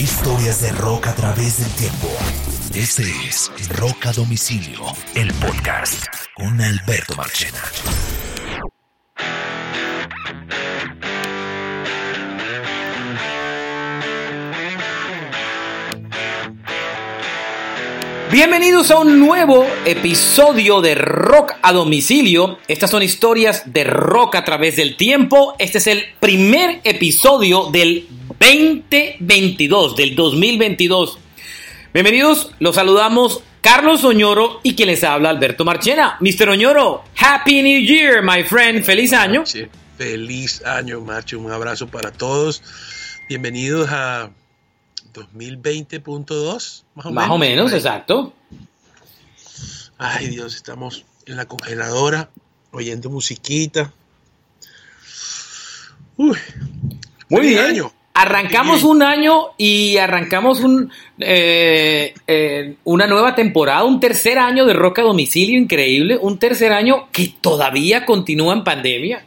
Historias de rock a través del tiempo. Este es Rock a Domicilio, el podcast con Alberto Marchena. Bienvenidos a un nuevo episodio de Rock a domicilio. Estas son historias de rock a través del tiempo. Este es el primer episodio del 2022, del 2022. Bienvenidos, los saludamos Carlos Oñoro y quien les habla Alberto Marchena. Mr. Oñoro, Happy New Year, my friend. Feliz año. Feliz año, macho. Un abrazo para todos. Bienvenidos a 2020.2, más o más menos. o menos, exacto. Ay, Dios, estamos en la congeladora oyendo musiquita. Uy, Muy bien. Año. Arrancamos un año y arrancamos un, eh, eh, una nueva temporada, un tercer año de Roca Domicilio increíble, un tercer año que todavía continúa en pandemia.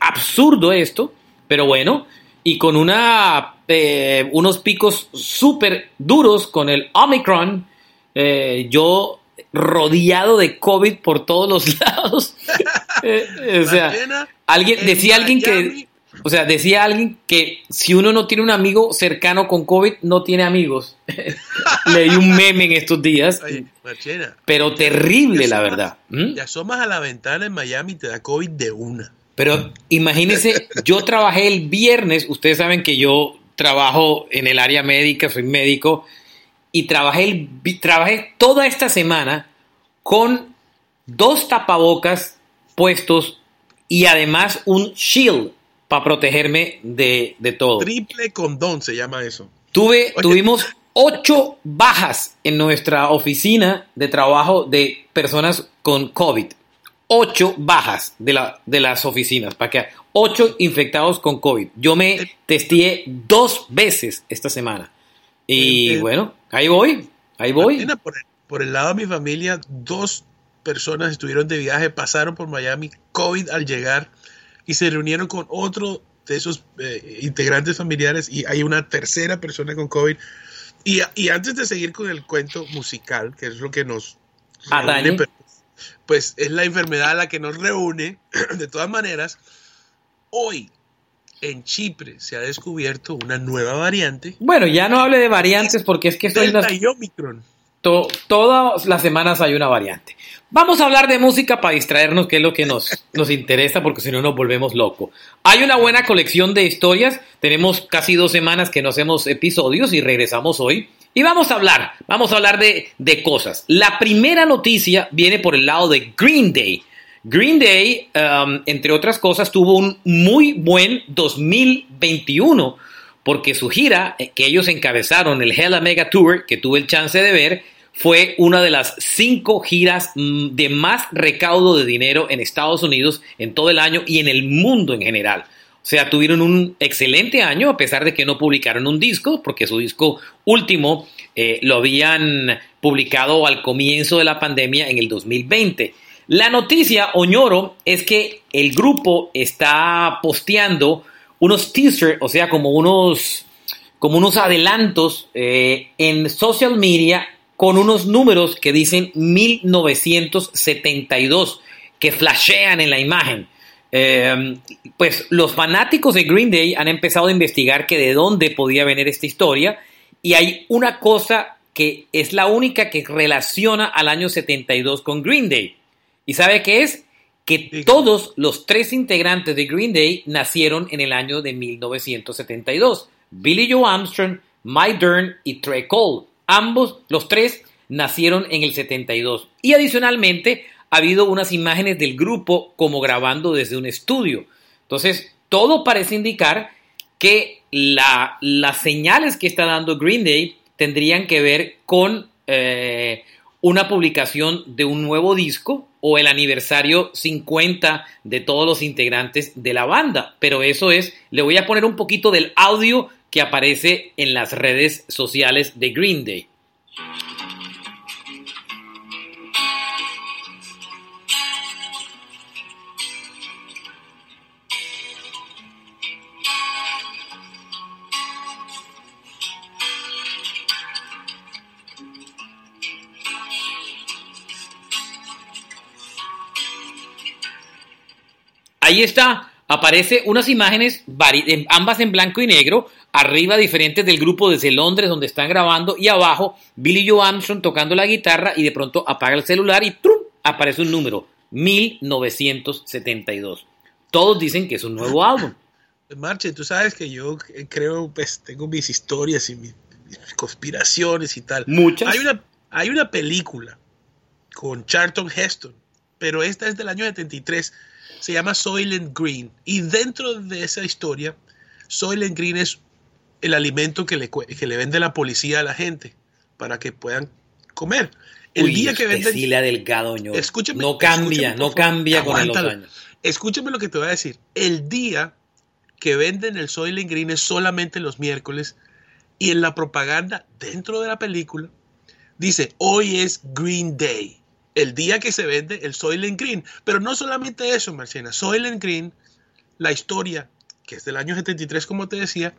Absurdo esto, pero bueno, y con una, eh, unos picos súper duros con el Omicron. Eh, yo rodeado de COVID por todos los lados. Eh, o sea, alguien, decía alguien que, o sea, decía alguien que si uno no tiene un amigo cercano con COVID, no tiene amigos. Leí un meme en estos días. pero terrible, la verdad. ¿Mm? Ya asomas a la ventana en Miami y te da COVID de una. Pero imagínense, yo trabajé el viernes, ustedes saben que yo trabajo en el área médica, soy médico, y trabajé, el, trabajé toda esta semana con dos tapabocas puestos y además un shield para protegerme de, todo. Triple condón se llama eso. Tuve, tuvimos ocho bajas en nuestra oficina de trabajo de personas con COVID ocho bajas de, la, de las oficinas, para que ocho infectados con COVID. Yo me testé dos veces esta semana. Y eh, eh, bueno, ahí voy, ahí voy. por, el, lado de mi familia, dos personas estuvieron de viaje, pasaron por Miami, COVID al llegar, y se reunieron con otro de esos eh, integrantes familiares, y hay una tercera persona con COVID. Y, y, antes de seguir con el cuento musical, que es lo que nos pues es la enfermedad la que nos reúne. De todas maneras, hoy en Chipre se ha descubierto una nueva variante. Bueno, ya no hable de variantes porque es que estoy... Delta y Omicron. todas las semanas hay una variante. Vamos a hablar de música para distraernos, que es lo que nos, nos interesa, porque si no nos volvemos locos. Hay una buena colección de historias. Tenemos casi dos semanas que no hacemos episodios y regresamos hoy. Y vamos a hablar, vamos a hablar de, cosas. La primera noticia viene por el lado de Green Day. Green Day, um, entre otras cosas, tuvo un muy buen 2021 porque su gira eh, que ellos encabezaron, el Hella Mega Tour, que tuve el chance de ver, fue una de las cinco giras mm, de más recaudo de dinero en Estados Unidos en todo el año y en el mundo en general. O sea, tuvieron un excelente año a pesar de que no publicaron un disco, porque su disco último eh, lo habían publicado al comienzo de la pandemia en el 2020. La noticia, Oñoro, es que el grupo está posteando unos teasers, o sea, como unos, como unos adelantos eh, en social media con unos números que dicen 1972, que flashean en la imagen. Em, pues los fanáticos de Green Day han empezado a investigar que de dónde podía venir esta historia y hay una cosa que es la única que relaciona al año 72 con Green Day. ¿Y sabe qué es? Que todos los tres integrantes de Green Day nacieron en el año de 1972. Billy Joe Armstrong, Mike Dern y Trey Cole. Ambos, los tres, nacieron en el 72. Y adicionalmente ha habido unas imágenes del grupo como grabando desde un estudio. Entonces, todo parece indicar que la, las señales que está dando Green Day tendrían que ver con eh, una publicación de un nuevo disco o el aniversario 50 de todos los integrantes de la banda. Pero eso es, le voy a poner un poquito del audio que aparece en las redes sociales de Green Day. Ahí está, aparece unas imágenes, ambas en blanco y negro, arriba diferentes del grupo desde Londres donde están grabando y abajo Billy Joe Armstrong tocando la guitarra y de pronto apaga el celular y ¡trum! aparece un número, 1972. Todos dicen que es un nuevo álbum. Marche, tú sabes que yo creo, pues tengo mis historias y mis, conspiraciones y tal. Muchas. Hay una, hay una película con Charlton Heston, pero esta es del año 73, se llama Soylent Green. Y dentro de esa historia, Soylent Green es el alimento que le, que le vende la policía a la gente para que puedan comer. El día que venden. Delgado, escúchame, no cambia, no cambia con los años. Escúchame lo que te voy a decir. El día que venden el Soylent Green es solamente los miércoles y en la propaganda dentro de la película dice hoy es Green Day el día que se vende el Soylent Green. Pero no solamente eso, Marciana. Soylent Green, la historia, que es del año 73, como te decía,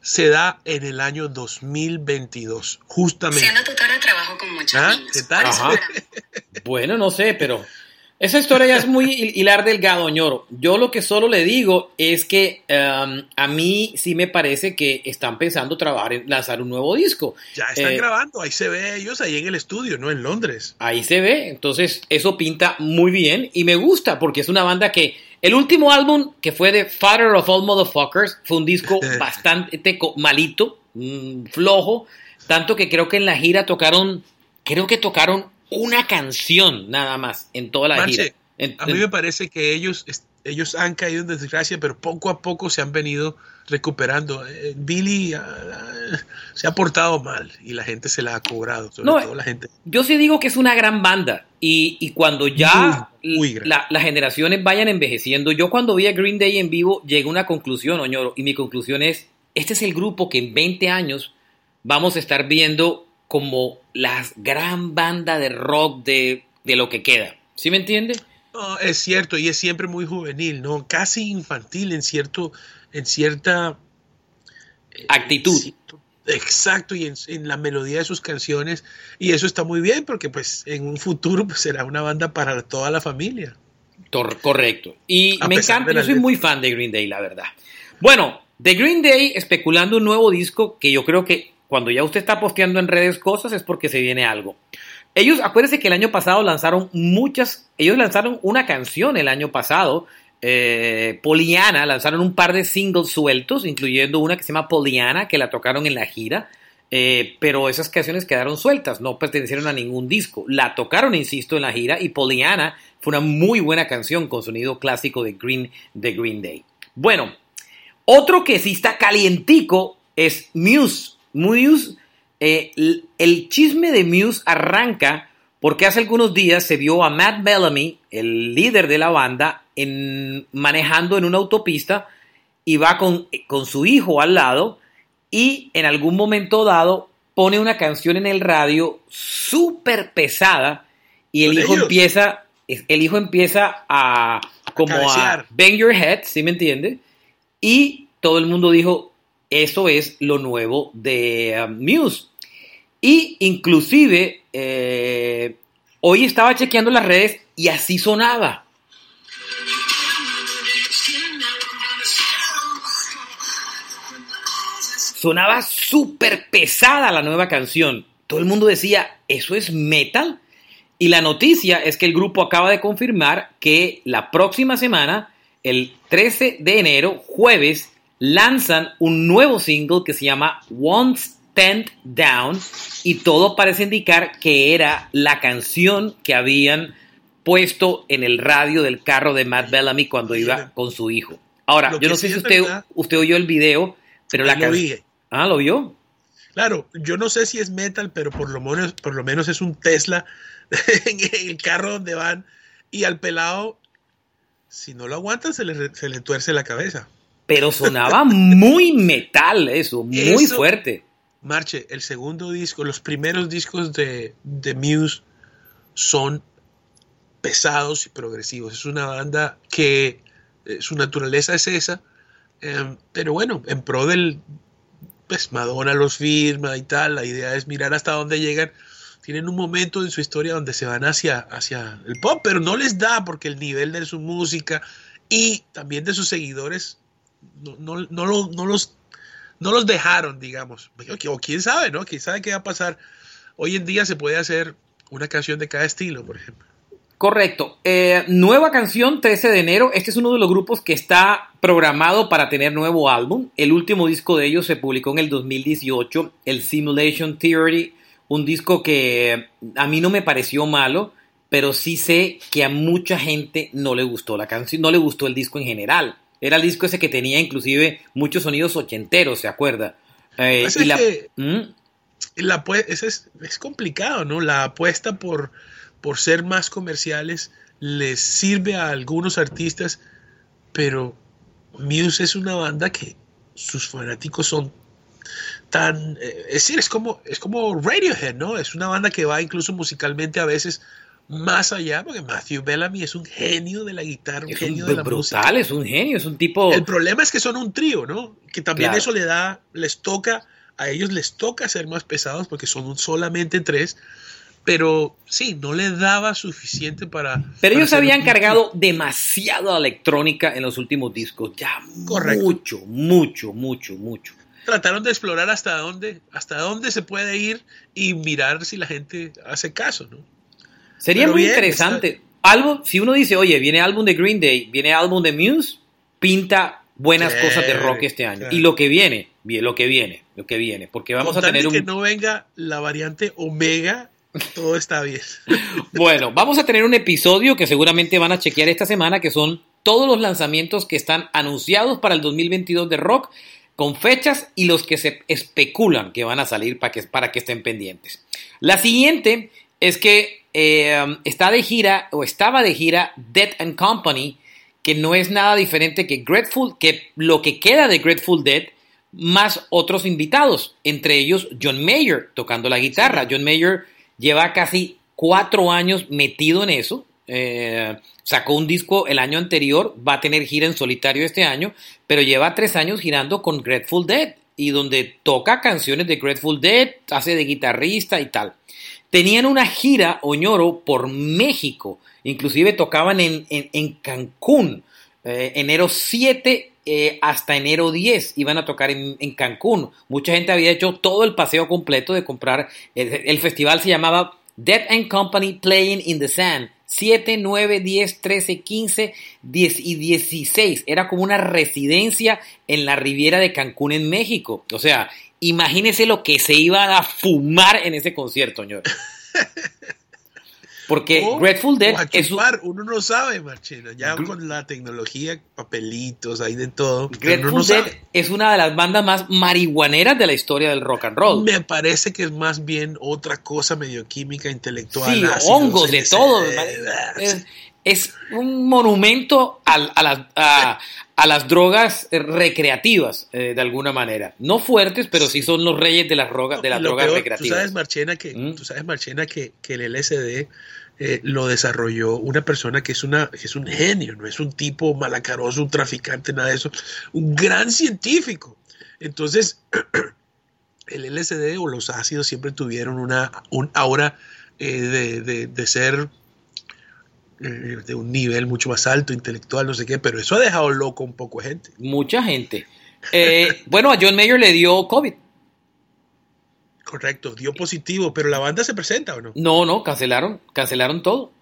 se da en el año 2022, justamente. Siendo tutora trabajo con muchos ¿Ah? ¿Qué tal? bueno, no sé, pero esa historia ya es muy hilar delgado, ñoro. Yo lo que solo le digo es que um, a mí sí me parece que están pensando trabajar en lanzar un nuevo disco. Ya están eh, grabando, ahí se ve ellos ahí en el estudio, ¿no? En Londres. Ahí se ve, entonces eso pinta muy bien y me gusta porque es una banda que el último álbum que fue de Father of All Motherfuckers fue un disco bastante malito, mm, flojo, tanto que creo que en la gira tocaron, creo que tocaron una canción nada más en toda la gira. a mí me parece que ellos, ellos han caído en desgracia, pero poco a poco se han venido recuperando. Eh, Billy ah, se ha portado mal y la gente se la ha cobrado, sobre todo la gente. Yo sí digo que es una gran banda y, cuando ya las generaciones vayan envejeciendo, yo cuando vi a Green Day en vivo llegué a una conclusión, Oñoro, y mi conclusión es, este es el grupo que en 20 años vamos a estar viendo como la gran banda de rock de, lo que queda. ¿Sí me entiende? es cierto, y es siempre muy juvenil, ¿no? Casi infantil en cierto, en cierta eh, actitud. exacto, y en, la melodía de sus canciones. Y eso está muy bien, porque pues en un futuro pues, será una banda para toda la familia. Correcto. Y me encanta, yo soy muy fan de Green Day, la verdad. Bueno, de Green Day especulando un nuevo disco que yo creo que cuando ya usted está posteando en redes cosas es porque se viene algo. Ellos, acuérdense que el año pasado lanzaron muchas, ellos lanzaron una canción el año pasado, eh, Poliana, lanzaron un par de singles sueltos, incluyendo una que se llama Poliana, que la tocaron en la gira, eh, pero esas canciones quedaron sueltas, no pertenecieron a ningún disco. La tocaron, insisto, en la gira y Poliana fue una muy buena canción con sonido clásico de Green, de Green Day. Bueno, otro que sí está calientico es Muse. Muse, eh, el chisme de Muse arranca porque hace algunos días se vio a Matt Bellamy, el líder de la banda, en, manejando en una autopista y va con, con su hijo al lado y en algún momento dado pone una canción en el radio súper pesada y el hijo empieza el hijo empieza a como a, bang your head, ¿sí me entiende? Y todo el mundo dijo, eso es lo nuevo de um, Muse. Y inclusive eh, hoy estaba chequeando las redes y así sonaba. Sonaba súper pesada la nueva canción. Todo el mundo decía, ¿eso es metal? Y la noticia es que el grupo acaba de confirmar que la próxima semana, el 13 de enero, jueves, lanzan un nuevo single que se llama One Stand Down y todo parece indicar que era la canción que habían puesto en el radio del carro de Matt Bellamy cuando iba con su hijo. Ahora, yo no sé si usted, usted oyó el video, pero la canción... Ah, ¿lo vio? Claro, yo no sé si es metal, pero por lo menos, por lo menos es un Tesla en el carro donde van y al pelado, si no lo aguantan, se le, se le tuerce la cabeza pero sonaba muy metal eso, muy fuerte. Marche, el segundo disco, los primeros discos de, de, Muse son pesados y progresivos. Es una banda que eh, su naturaleza es esa, em, pero bueno, en pro del, pues Madonna los firma y tal, la idea es mirar hasta dónde llegan. Tienen un momento en su historia donde se van hacia, hacia el pop, pero no les da porque el nivel de su música y también de sus seguidores no, no, no, no los, no los dejaron, digamos. O quién sabe, ¿no? Quién sabe qué va a pasar. Hoy en día se puede hacer una canción de cada estilo, por ejemplo. Correcto. Eh, nueva canción, 13 de enero. Este es uno de los grupos que está programado para tener nuevo álbum. El último disco de ellos se publicó en el 2018, el Simulation Theory, un disco que a mí no me pareció malo, pero sí sé que a mucha gente no le gustó la canción, no le gustó el disco en general. Era el disco ese que tenía inclusive muchos sonidos ochenteros, ¿se acuerda? Eh, Pues y es la- que- ¿Mm? La, es, es complicado, ¿no? La apuesta por, por ser más comerciales les sirve a algunos artistas, pero Muse es una banda que sus fanáticos son tan... eh, es decir, es como, es como Radiohead, ¿no? Es una banda que va incluso musicalmente a veces más allá, porque Matthew Bellamy es un genio de la guitarra, un Es genio un de la música. brutal, es un genio, es un tipo... El problema es que son un trío, ¿no? Que también Claro. eso le da, les toca, a ellos les toca ser más pesados porque son solamente tres, pero sí, no les daba suficiente para... Pero para ellos habían un- cargado demasiado electrónica en los últimos discos. Ya Correcto. mucho, mucho, mucho, mucho. Trataron de explorar hasta dónde, hasta dónde se puede ir y mirar si la gente hace caso, ¿no? Sería Pero muy bien, interesante. Si uno dice, oye, viene álbum de Green Day, viene álbum de Muse, pinta buenas cosas de rock este año. claro. Y lo que viene, bien, lo que viene, lo que viene. Porque vamos Con a tener un... que no venga la variante Omega, todo está bien. Bueno, vamos a tener un episodio que seguramente van a chequear esta semana, que son todos los lanzamientos que están anunciados para el 2022 de rock, con fechas y los que se especulan que van a salir para que, para que estén pendientes. La siguiente es que eh, está de gira, o estaba de gira, Dead and Company, que no es nada diferente que Grateful, que lo que queda de Grateful Dead, más otros invitados, entre ellos John Mayer tocando la guitarra. John Mayer lleva casi cuatro años metido en eso. eh, sacó un disco el año anterior, va a tener gira en solitario este año, pero lleva tres años girando con Grateful Dead y donde toca canciones de Grateful Dead, hace de guitarrista y tal. Tenían una gira, Oñoro, por México, inclusive tocaban en, en- en Cancún, eh, enero 7 eh, hasta enero 10 iban a tocar en, en Cancún. Mucha gente había hecho todo el paseo completo de comprar. El, el festival se llamaba Dead and Company Playing in the Sand. 7, 9, 10, 13, 15, 10 y 16. Era como una residencia en la Riviera de Cancún en México. O sea, imagínese lo que se iban a fumar en ese concierto, señor. Porque O- Grateful Dead a es un- uno no sabe, ya Gr- con la tecnología, papelitos, hay de todo. Grateful no Dead sabe. es una de las bandas más marihuaneras de la historia del rock and roll. Me parece que es más bien otra cosa medio química, intelectual. Sí, ácidos, hongos, de todo. ah, Es, es un monumento al- a, las, a- a las drogas eh, recreativas, eh, de alguna manera. No fuertes, pero sí son los reyes de las, drogas de las drogas peor, recreativas. Tú sabes, Marchena, que, Mm. tú sabes, Marchena, que, que el LSD eh, lo desarrolló una persona que es, una, que es un genio, no es un tipo malacaroso, un traficante, nada de eso, un gran científico. Entonces, el LSD o los ácidos siempre tuvieron una un aura eh, de, de- de ser de un nivel mucho más alto, intelectual, no sé qué, pero eso ha dejado loco un poco de gente. Mucha gente. Eh, bueno, a John Mayer le dio COVID. Correcto, dio positivo, pero la banda se presenta o no? No, no, cancelaron, cancelaron todo.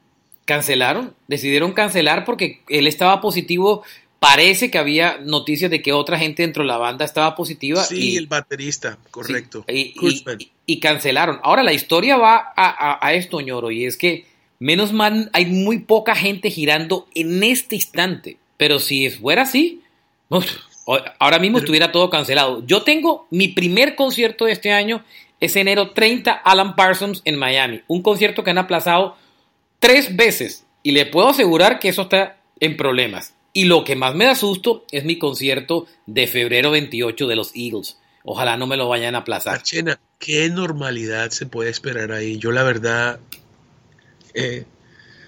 Cancelaron, decidieron cancelar porque él estaba positivo. Parece que había noticias de que otra gente dentro de la banda estaba positiva. Sí, y, el baterista, correcto. sí, y, y- cancelaron. Ahora la historia va a, a- a esto, ñoro, y es que menos mal hay muy poca gente girando en este instante. Pero si fuera así, uf, ahora mismo estuviera todo cancelado. Yo tengo mi primer concierto de este año, es enero 30, Alan Parsons en Miami. Un concierto que han aplazado tres veces. Y le puedo asegurar que eso está en problemas. Y lo que más me da susto es mi concierto de febrero 28 de los Eagles. Ojalá no me lo vayan a aplazar. Marchena, ¿qué normalidad se puede esperar ahí? Yo la verdad, eh,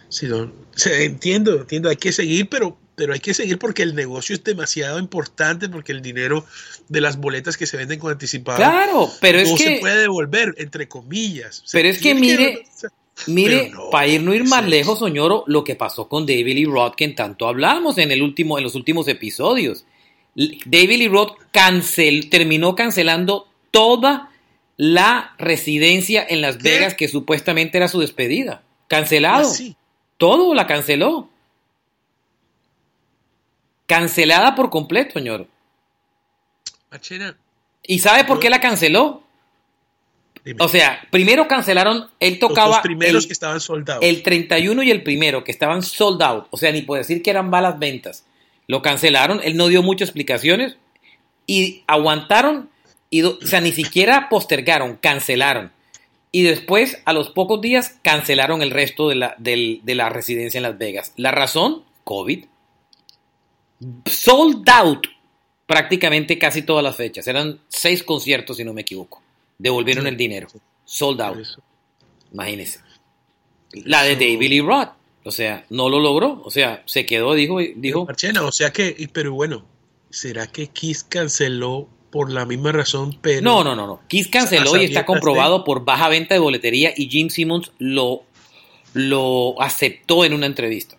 se- entiendo, entiendo, hay que seguir, pero, pero hay que seguir porque el negocio es demasiado importante, porque el dinero de las boletas que se venden con anticipado Claro, pero es no se que puede devolver, entre comillas. Pero es que mire- Mire, no, para ir no ir más sí. lejos, Soñoro, lo que pasó con David Lee Roth, que en tanto hablamos en, el último, en los últimos episodios. David Lee Roth cancel, terminó cancelando toda la residencia en Las ¿Qué? Vegas que supuestamente era su despedida. Cancelado. Así. Todo la canceló. Cancelada por completo, señor. ¿Y sabe por qué la canceló? dime. O sea, primero cancelaron, él los tocaba dos primeros el, que estaban soldados. el 31 y el primero, que estaban sold out. O sea, ni puedo decir que eran balas ventas. Lo cancelaron, él no dio muchas explicaciones y aguantaron, y, o sea, ni siquiera postergaron, cancelaron. Y después, a los pocos días, cancelaron el resto de la, de la residencia en Las Vegas. La razón, COVID. Sold out prácticamente casi todas las fechas. Eran seis conciertos, si no me equivoco. Devolvieron Sí. el dinero. Sold out. eso. Imagínese. La de David Lee Roth. O sea, no lo logró. O sea, se quedó, dijo, dijo. Marchena, o sea que, pero bueno, ¿será que Kiss canceló por la misma razón? Pero No, no, no, no. Kiss canceló y está comprobado por baja venta de boletería y Gene Simmons lo, lo aceptó en una entrevista.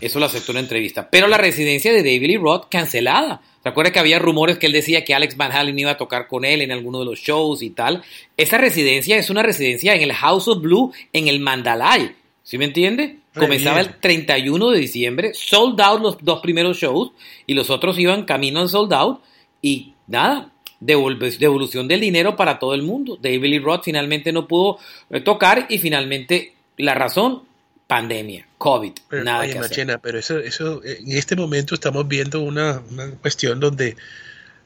Eso lo aceptó en una entrevista. Pero la residencia de David Lee Roth cancelada. ¿Se acuerda que había rumores que él decía que Alex Van Halen iba a tocar con él en alguno de los shows y tal? Esa residencia es una residencia en el House of Blue, en el Mandalay. ¿Sí me entiende? Re Comenzaba bien. el 31 de diciembre, sold out los dos primeros shows y los otros iban camino al sold out y nada, devolución del dinero para todo el mundo. David Lee Roth finalmente no pudo eh, tocar y finalmente la razón, pandemia, COVID, Pero, nada oye, que hacer. Machena, pero eso, eso, eh, en este momento estamos viendo una, una cuestión donde,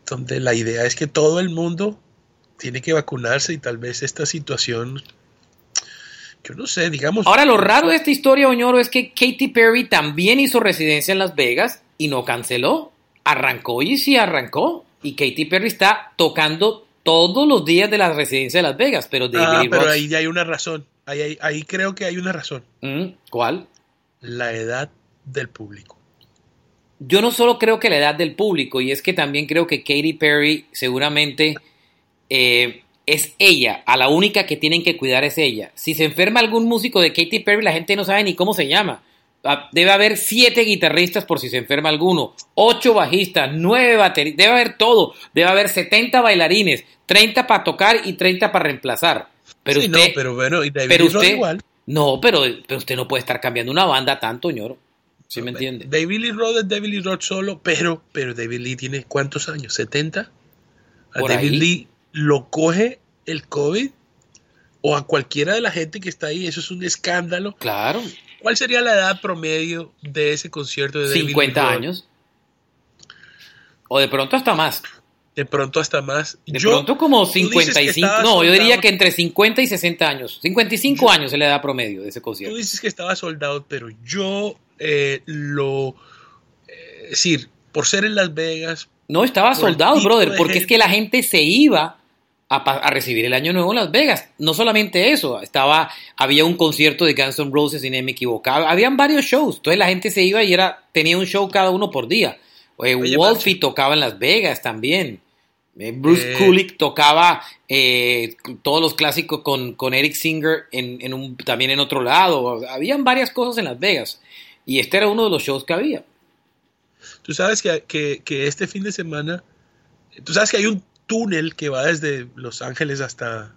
donde la idea es que todo el mundo tiene que vacunarse y tal vez esta situación, yo no sé, digamos. Ahora lo raro de esta historia, Oñoro, es que Katy Perry también hizo residencia en Las Vegas y no canceló. Arrancó y sí arrancó. Y Katy Perry está tocando todos los días de la residencia de Las Vegas, pero David Ah, pero ahí ya hay una razón. Ahí, ahí, ahí creo que hay una razón. Mm, ¿Cuál? La edad del público. Yo no solo creo que la edad del público, y es que también creo que Katy Perry seguramente eh, es ella, a la única que tienen que cuidar es ella. Si se enferma algún músico de Katy Perry, la gente no sabe ni cómo se llama. Ah, Debe haber siete guitarristas por si se enferma alguno, ocho bajistas, nueve bateristas, debe haber todo, debe haber 70 bailarines, 30 para tocar y 30 para reemplazar. Pero Sí, usted, no, pero bueno, y David pero Lee Roth usted, igual. no, pero, pero usted no puede estar cambiando una banda tanto, ñoro. ¿Sí me entiende? David Lee Roth es David Lee Roth solo, pero, pero David Lee tiene ¿cuántos años? ¿70? A Por David ahí. Lee lo coge el COVID o a cualquiera de la gente que está ahí, eso es un escándalo. Claro, ¿Cuál sería la edad promedio de ese concierto de David 50 Lee Roth? años. O de pronto hasta más. De pronto hasta más. De Yo- pronto como tú dices que 55. estaba No, yo diría que entre 50 y 60 años. 55 años es la edad promedio de ese Tú concierto. dices que estaba soldado, pero yo eh, lo... eh, es decir, por ser en Las Vegas, No, estaba por soldado, brother, porque es que la gente se iba a, recibir el año nuevo en Las Vegas. No solamente eso, estaba, había un concierto de Guns N' Roses, si no me equivocaba. Habían varios shows, entonces la gente se iba y era, tenía un show cada uno por día. Eh, Wolfie tocaba en Las Vegas también. Eh, Bruce Eh. Kulick tocaba todos los clásicos con, con Eric Singer en, en un, también en otro lado. Habían varias cosas en Las Vegas. Y este era uno de los shows que había. Tú sabes que, que- que este fin de semana, tú sabes que hay un túnel que va desde Los Ángeles hasta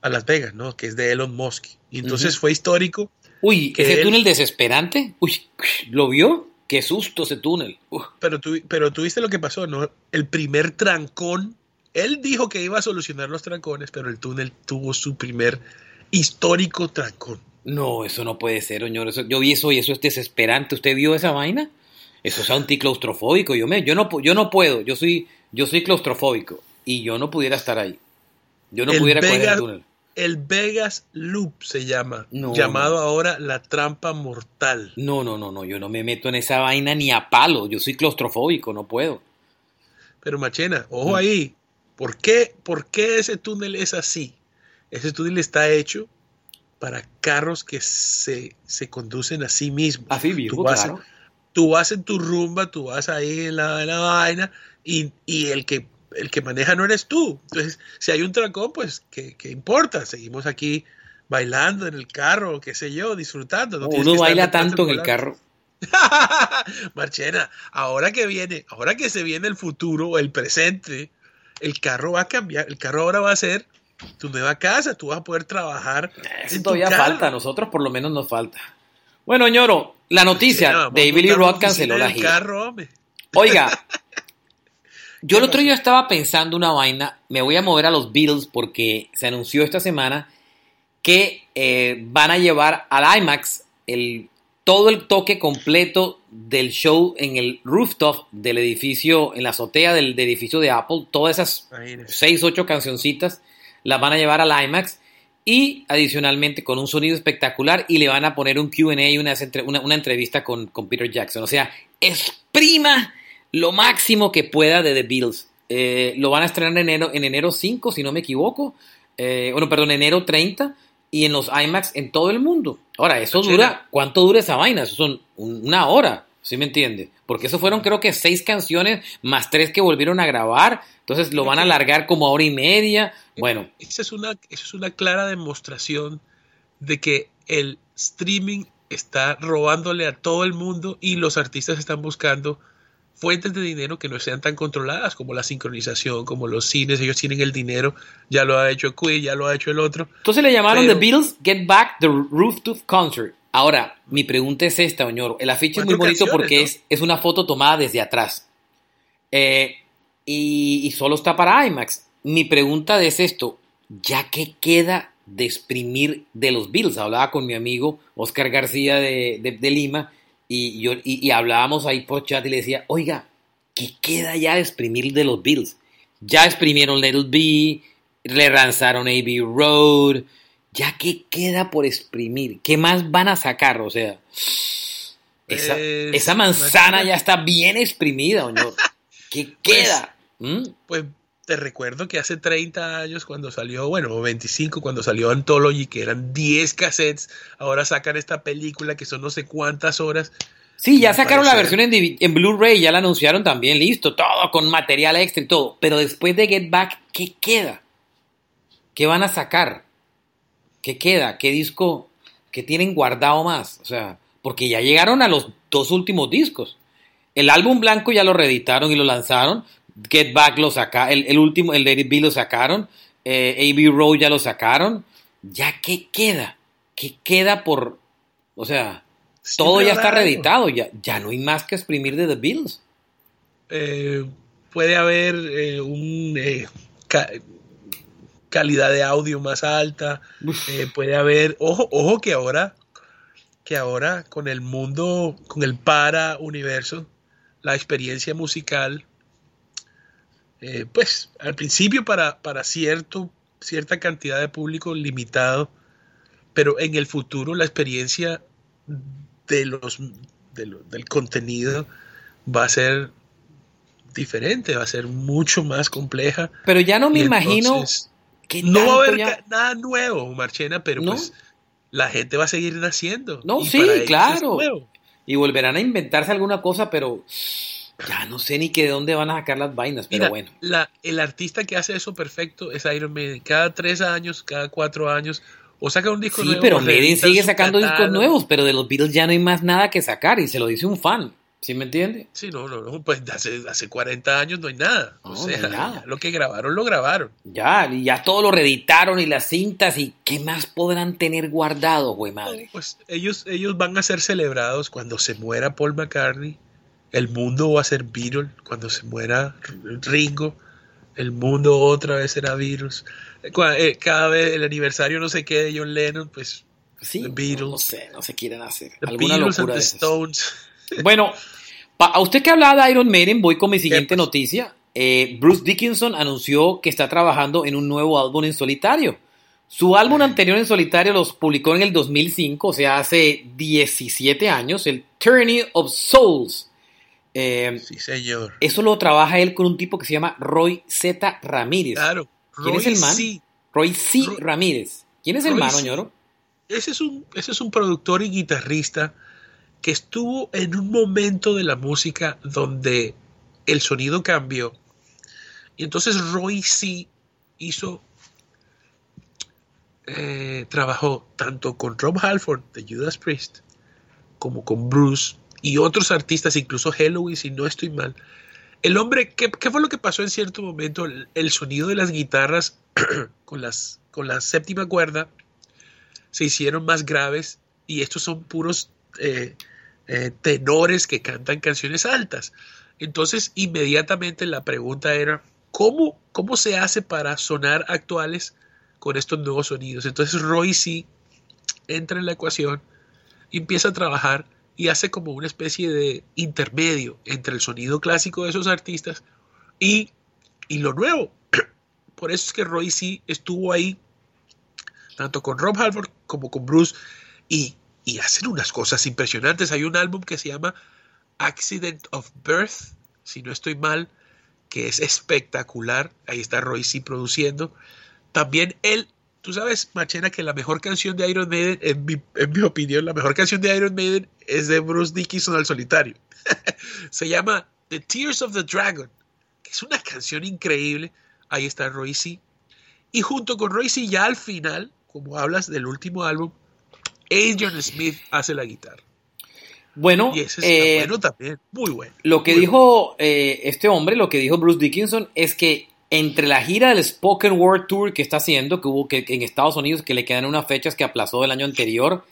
a Las Vegas, ¿no? Que es de Elon Musk. Y entonces fue histórico. Uy, Que ese él- túnel desesperante. Uy, ¿lo vio? Qué susto ese túnel. Uf. Pero tú, pero tú viste lo que pasó, ¿no? El primer trancón, él dijo que iba a solucionar los trancones, pero el túnel tuvo su primer histórico trancón. No, eso no puede ser, señor. Eso, yo vi eso y eso es desesperante. ¿Usted vio esa vaina? Eso es anticlaustrofóbico. Yo, me, yo, no, yo no puedo. Yo soy, yo soy claustrofóbico. Y yo no pudiera estar ahí. Yo no El pudiera coger el túnel. El Vegas Loop se llama, No, llamado no. ahora la trampa mortal. No, no, no, no. Yo no me meto en esa vaina ni a palo. Yo soy claustrofóbico. No puedo. Pero Machena, ojo Mm. ahí, ¿por qué, ¿por qué ese túnel es así? Ese túnel está hecho para carros que se, se conducen a sí mismos. Así Tú mismo, vas, claro. Tú vas en tu rumba, tú vas ahí en la, en la vaina y, y el que el que maneja no eres tú. Entonces, si hay un trancón, pues, ¿qué, qué importa? Seguimos aquí bailando en el carro, qué sé yo, disfrutando. No Uno baila tanto en el carro. Marchena, ahora que viene, ahora que se viene el futuro, el presente, el carro va a cambiar, el carro ahora va a ser tu nueva casa, tú vas a poder trabajar. Eso todavía falta, a nosotros por lo menos nos falta. Bueno, ñoro, la noticia, David Lee Roth canceló la gira. Carro, Oiga, yo el otro día estaba pensando una vaina, me voy a mover a los Beatles porque se anunció esta semana que eh, van a llevar al IMAX el, todo el toque completo del show en el rooftop del edificio, en la azotea del, edificio de Apple, todas esas seis, ocho cancioncitas las van a llevar al IMAX y adicionalmente con un sonido espectacular y le van a poner un QA y una, una, entrevista con, con, Peter Jackson. O sea, exprima lo máximo que pueda de The Beatles. Eh, lo van a estrenar en enero, en enero 5, si no me equivoco. Eh, bueno, perdón, enero 30 y en los IMAX en todo el mundo. Ahora, eso dura, ¿cuánto dura esa vaina? Eso son una hora, ¿sí me entiende? Porque eso fueron creo que seis canciones más tres que volvieron a grabar, entonces lo van a alargar como hora y media. Bueno. Esa es una, esa es una clara demostración de que el streaming está robándole a todo el mundo y los artistas están buscando fuentes de dinero que no sean tan controladas como la sincronización, como los cines, ellos tienen el dinero, ya lo ha hecho Queen, ya lo ha hecho el otro. Entonces le llamaron The Beatles Get Back the Rooftop Concert. Ahora, mi pregunta es esta, Oñoro. El afiche es muy bonito porque es, es, una foto tomada desde atrás. Eh, y, solo está para IMAX. Mi pregunta es esto, ¿ya qué queda de exprimir de los Beatles? Hablaba con mi amigo Oscar García de, de Lima y, yo, y, hablábamos ahí por chat y le decía, oiga, ¿qué queda ya de exprimir de los Bills? Ya exprimieron Little B, le lanzaron AB Road, ya qué queda por exprimir, ¿qué más van a sacar? O sea, esa, esa manzana ya está bien exprimida, ¿o ¿Qué pues, queda? ¿Mm? Pues te recuerdo que hace 30 años cuando salió, bueno, 25 cuando salió Anthology, que eran 10 cassettes, ahora sacan esta película que son no sé cuántas horas. Sí, ya sacaron la versión en, en Blu-ray, ya la anunciaron también, listo, todo con material extra y todo. Pero después de Get Back, ¿qué queda? ¿Qué van a sacar? ¿Qué queda? ¿Qué disco? ¿Qué tienen guardado más? O sea, porque ya llegaron a los dos últimos discos. El álbum blanco ya lo reeditaron y lo lanzaron, Get Back lo sacaron, el, último, el Lady B lo sacaron, eh, AB Road ya lo sacaron. ¿Ya qué queda? ¿Qué queda por...? O sea, todo ya está reeditado, ya, ya no hay más que exprimir de The Beatles. Eh, puede haber eh, un calidad de audio más alta, puede haber, ojo, ojo que ahora, que ahora con el mundo, con el para universo, la experiencia musical eh, pues al principio para, para cierto, cierta cantidad de público limitado, pero en el futuro la experiencia de los, del contenido va a ser diferente, va a ser mucho más compleja. Pero ya no me imagino que no va a haber nada nuevo, Marchena, pero pues la gente va a seguir naciendo. No, sí, claro. Y volverán a inventarse alguna cosa, pero ya no sé ni que de dónde van a sacar las vainas, pero bueno. La, el artista que hace eso perfecto es Iron Maiden. Cada tres años, cada cuatro años, o saca un disco nuevo. Sí, pero Maiden sigue sacando discos nuevos, pero de los Beatles ya no hay más nada que sacar, y se lo dice un fan. ¿Sí me entiende? Sí, no, no, no, pues hace, hace 40 años no hay nada. o sea, lo que grabaron, lo grabaron. Ya, y ya todo lo reeditaron y las cintas, y ¿qué más podrán tener guardado, güey madre? pues ellos, ellos van a ser celebrados cuando se muera Paul McCartney el mundo va a ser Beatles cuando se muera Ringo. El mundo otra vez será Beatles. Eh, cada vez el aniversario no sé qué de John Lennon, pues sí, Beatles. No, sé, no se quieren hacer. Alguna Beatles locura Stones. Bueno, a usted que hablaba de Iron Maiden, voy con mi siguiente noticia. Eh, Bruce Dickinson anunció que está trabajando en un nuevo álbum en solitario. Su álbum anterior en solitario los publicó en el 2005, o sea, hace 17 años, el Tourney of Souls. Eh, sí, señor. Eso lo trabaja él con un tipo que se llama Roy Z. Ramírez. Claro. ¿Quién es el man? Roy C. Ramírez. ¿Quién es el man? Ese es, un, ese es un productor y guitarrista que estuvo en un momento de la música donde el sonido cambió Y entonces Roy C hizo, eh, trabajó tanto con Rob Halford de Judas Priest, como con Bruce y otros artistas, incluso Halloween, si no estoy mal. El hombre, ¿qué, qué fue lo que pasó en cierto momento? El, sonido de las guitarras con, las, con la séptima cuerda se hicieron más graves y estos son puros eh, eh, tenores que cantan canciones altas. Entonces, inmediatamente la pregunta era, ¿cómo, ¿cómo se hace para sonar actuales con estos nuevos sonidos? Entonces Roy sí entra en la ecuación y empieza a trabajar y hace como una especie de intermedio entre el sonido clásico de esos artistas y, y lo nuevo. Por eso es que Roy sí estuvo ahí, tanto con Rob Halford como con Bruce, y, y hacen unas cosas impresionantes. Hay un álbum que se llama Accident of Birth, si no estoy mal, que es espectacular. Ahí está Roy C produciendo. También él, tú sabes, Machena, que la mejor canción de Iron Maiden, en mi, en mi opinión, la mejor canción de Iron Maiden es de Bruce Dickinson al solitario. Se llama The Tears of the Dragon, que es una canción increíble. Ahí está Roy C. Y junto con Roy C, ya al final, como hablas del último álbum, Adrian Smith hace la guitarra. Bueno, Y ese eh, bueno también, muy bueno. Lo que dijo eh, este hombre, lo que dijo Bruce Dickinson, es que entre la gira del Spoken Word Tour que está haciendo, que hubo que, en Estados Unidos, que le quedan unas fechas que aplazó del año anterior,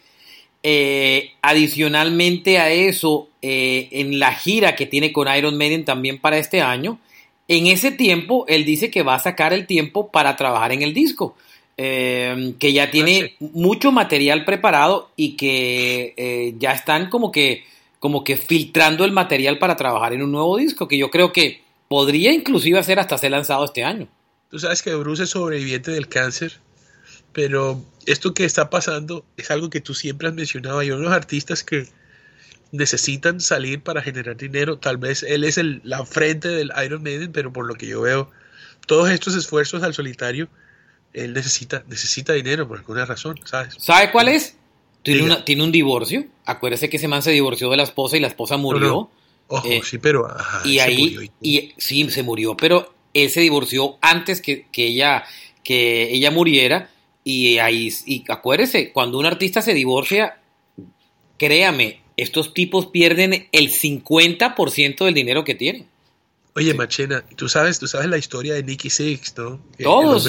eh, adicionalmente a eso, eh, en la gira que tiene con Iron Maiden también para este año, en ese tiempo él dice que va a sacar el tiempo para trabajar en el disco. eh, que ya tiene mucho material preparado y que ya están como que como que filtrando el material para trabajar en un nuevo disco, que yo creo que podría inclusive hacer hasta ser lanzado este año. Tú sabes que Bruce es sobreviviente del cáncer, pero esto que está pasando es algo que tú siempre has mencionado. Hay unos artistas que necesitan salir para generar dinero. Tal vez él es el, la frente del Iron Maiden, pero por lo que yo veo, todos estos esfuerzos al solitario, él necesita, necesita dinero por alguna razón, ¿sabes? ¿Sabe cuál es? Tiene, Diga. una- tiene un divorcio. Acuérdese que ese man se divorció de la esposa y la esposa murió. no. Ojo, Eh, sí, pero ajá, y se ahí, murió y- sí, se murió, pero él se divorció antes que, que ella, que ella muriera. Y ahí, y acuérdese, cuando un artista se divorcia, créame, estos tipos pierden el 50% del dinero que tienen. Oye, Machena, tú sabes, tú sabes la historia de Nicky Six, ¿no? El Todos,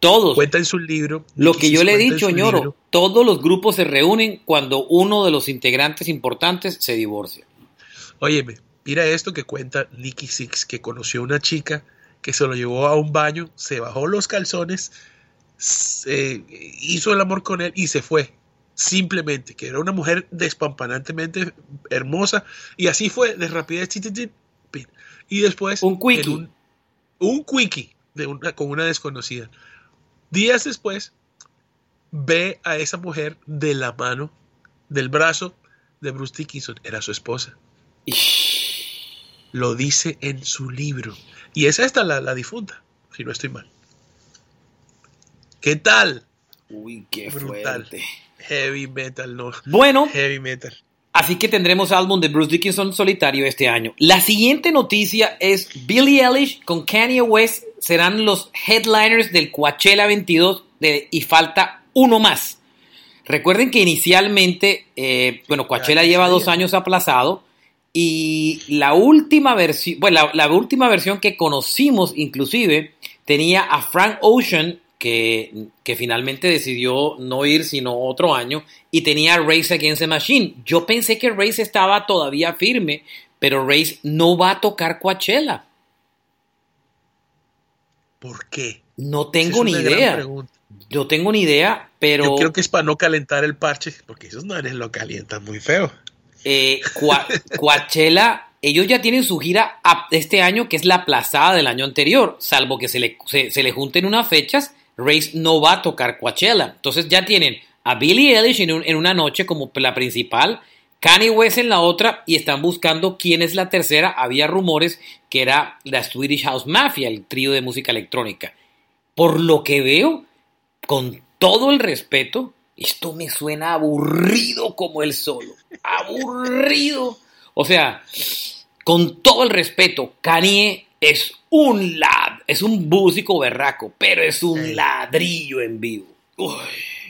todos. cuenta en su libro. Lo Nicky que yo le he dicho, ñoro, libro. todos los grupos se reúnen cuando uno de los integrantes importantes se divorcia. Óyeme, mira esto que cuenta Nicky Six, que conoció a una chica que se lo llevó a un baño, se bajó los calzones, se hizo el amor con él y se fue. Simplemente, que era una mujer despampanantemente hermosa y así fue, de rapidez, y después Un quickie. un, un quickie de una, con una desconocida. Días después, ve a esa mujer de la mano, del brazo de Bruce Dickinson, era su esposa lo dice en su libro. Y es esta la, la difunta, si no estoy mal. ¿Qué tal? Uy, qué Brutal. fuerte. Heavy metal, no. Bueno, Heavy metal. Así que tendremos álbum de Bruce Dickinson solitario este año. La siguiente noticia es Billie Eilish con Kanye West serán los headliners del Coachella 22 de- y falta uno más. Recuerden que inicialmente, eh, bueno, Coachella lleva dos años aplazado y la última versión, bueno, la, la última versión que conocimos inclusive tenía a Frank Ocean que, que finalmente decidió no ir sino otro año y tenía a Race Against the Machine. Yo pensé que Race estaba todavía firme, pero Race no va a tocar Coachella. ¿Por qué? No tengo es ni idea. No tengo ni idea, pero Yo creo que es para no calentar el parche, porque esos manes lo calientan muy feo. Eh, Coa- Coachella, ellos ya tienen su gira este año, que es la aplazada del año anterior, salvo que se le, se, se le junten unas fechas, Race no va a tocar Coachella. Entonces ya tienen a Billie Eilish en, un- en una noche como la principal, Kanye West en la otra, y están buscando quién es la tercera. Había rumores que era la Swedish House Mafia, el trío de música electrónica. Por lo que veo, con todo el respeto, esto me suena aburrido como el solo. Aburrido. O sea, con todo el respeto, Kanye es un lad, es un músico berraco, pero es un Sí. ladrillo en vivo. Uy,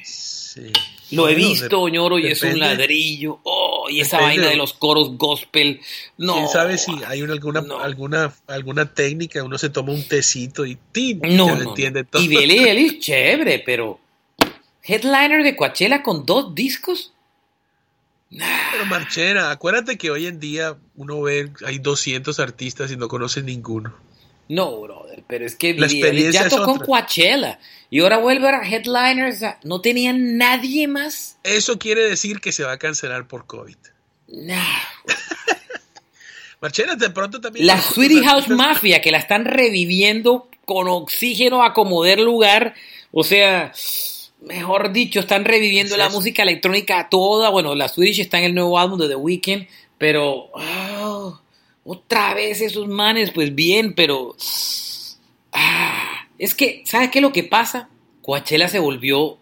Sí. lo he visto, de- ñoro, y es un ladrillo. Oh, y esa vaina de los coros gospel. No. ¿Quién sabe si hay una- alguna, No. alguna, alguna técnica? Uno se toma un tecito y. No, ya no, entiende todo. Y Billie Eilish, chévere, pero headliner de Coachella con dos discos. Pero Marchena, acuérdate que hoy en día uno ve, hay 200 artistas y no conoce ninguno. No, brother, pero es que La experiencia ya tocó en. Coachella y ahora vuelve a headliners. no tenía nadie más. Eso quiere decir que se va a cancelar por COVID. Nah. Marchena, de pronto también... La Sweetie House artistas- Mafia, que la están reviviendo con oxígeno a como lugar. O sea, mejor dicho, están reviviendo la música electrónica toda. Bueno, la Swedish está en el nuevo álbum de The Weeknd, pero ah, otra vez esos manes, pues bien, pero ah, es que, ¿sabes qué es lo que pasa? Coachella se volvió,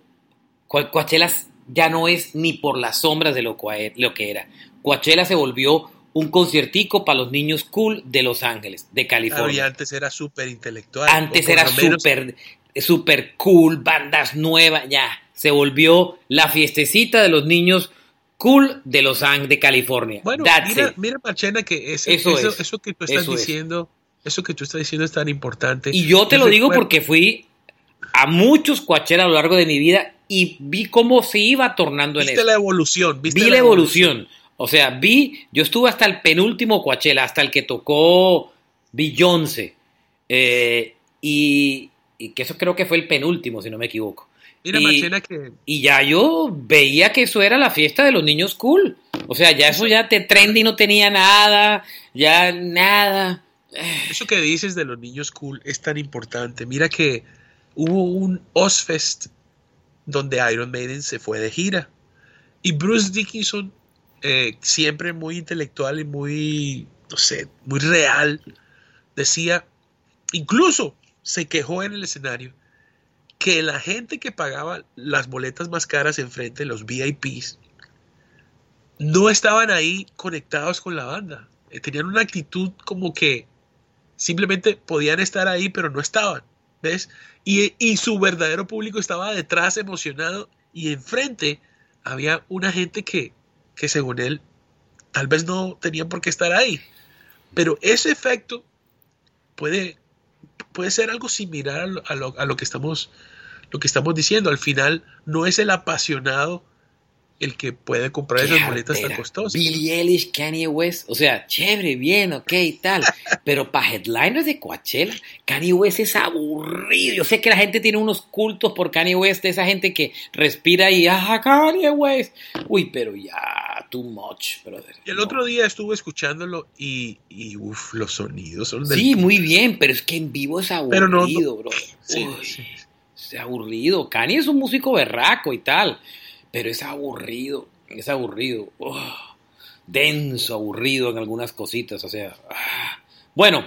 Coa- Coachella ya no es ni por las sombras de lo, lo que era. Coachella se volvió un conciertico para los niños cool de Los Ángeles, de Claro, y California. antes era súper intelectual. Antes era súper super cool, bandas nuevas, ya. Se volvió la fiestecita de los niños cool de Los Ángeles, de California. Bueno, That's mira, it. mira, Marchena, que ese- Eso eso, es. eso que tú estás Eso es. diciendo, eso que tú estás diciendo es tan importante. Y yo te lo digo recuerdo- porque fui a muchos Coachella a lo largo de mi vida y vi cómo se iba tornando en Viste eso. la evolución, viste vi la evolución. O sea, vi, yo estuve hasta el penúltimo Coachella, hasta el que tocó Beyoncé. Eh, y, y que eso creo que fue el penúltimo, si no me equivoco. Mira, y- que Y ya yo veía que eso era la fiesta de los niños cool. O sea, ya eso ya te trendy no tenía nada, ya nada. eso que dices de los niños cool es tan importante. Mira que hubo un Ozfest donde Iron Maiden se fue de gira. Y Bruce Dickinson, eh, siempre muy intelectual y muy, no sé, muy real, decía, incluso se quejó en el escenario, que la gente que pagaba las boletas más caras enfrente, los VIPs, no estaban ahí conectados con la banda. Eh, Tenían una actitud como que simplemente podían estar ahí, pero no estaban. ¿Ves? Y, y su verdadero público estaba detrás emocionado y enfrente había una gente que, que según él tal vez no tenían por qué estar ahí. Pero ese efecto puede, puede ser algo similar a lo, a lo- a lo que estamos, lo que estamos diciendo. Al final no es el apasionado el que puede comprar esas boletas tan costosas. Billie Eilish, Kanye West, o sea, chévere, bien, ok, tal. Pero para headliners de Coachella, Kanye West es aburrido. Yo sé que la gente tiene unos cultos por Kanye West, esa gente que respira y, ah, Kanye West. Uy, pero ya, too much, brother. Y el No. otro día estuve escuchándolo y, y uff, los sonidos son del Sí, muy bien, pero es que en vivo es no- aburrido, bro. Sí, Uy, sí. Es aburrido. Kanye es un músico berraco y tal, pero es aburrido, es aburrido. Denso, aburrido en algunas cositas, o sea. ah. Bueno,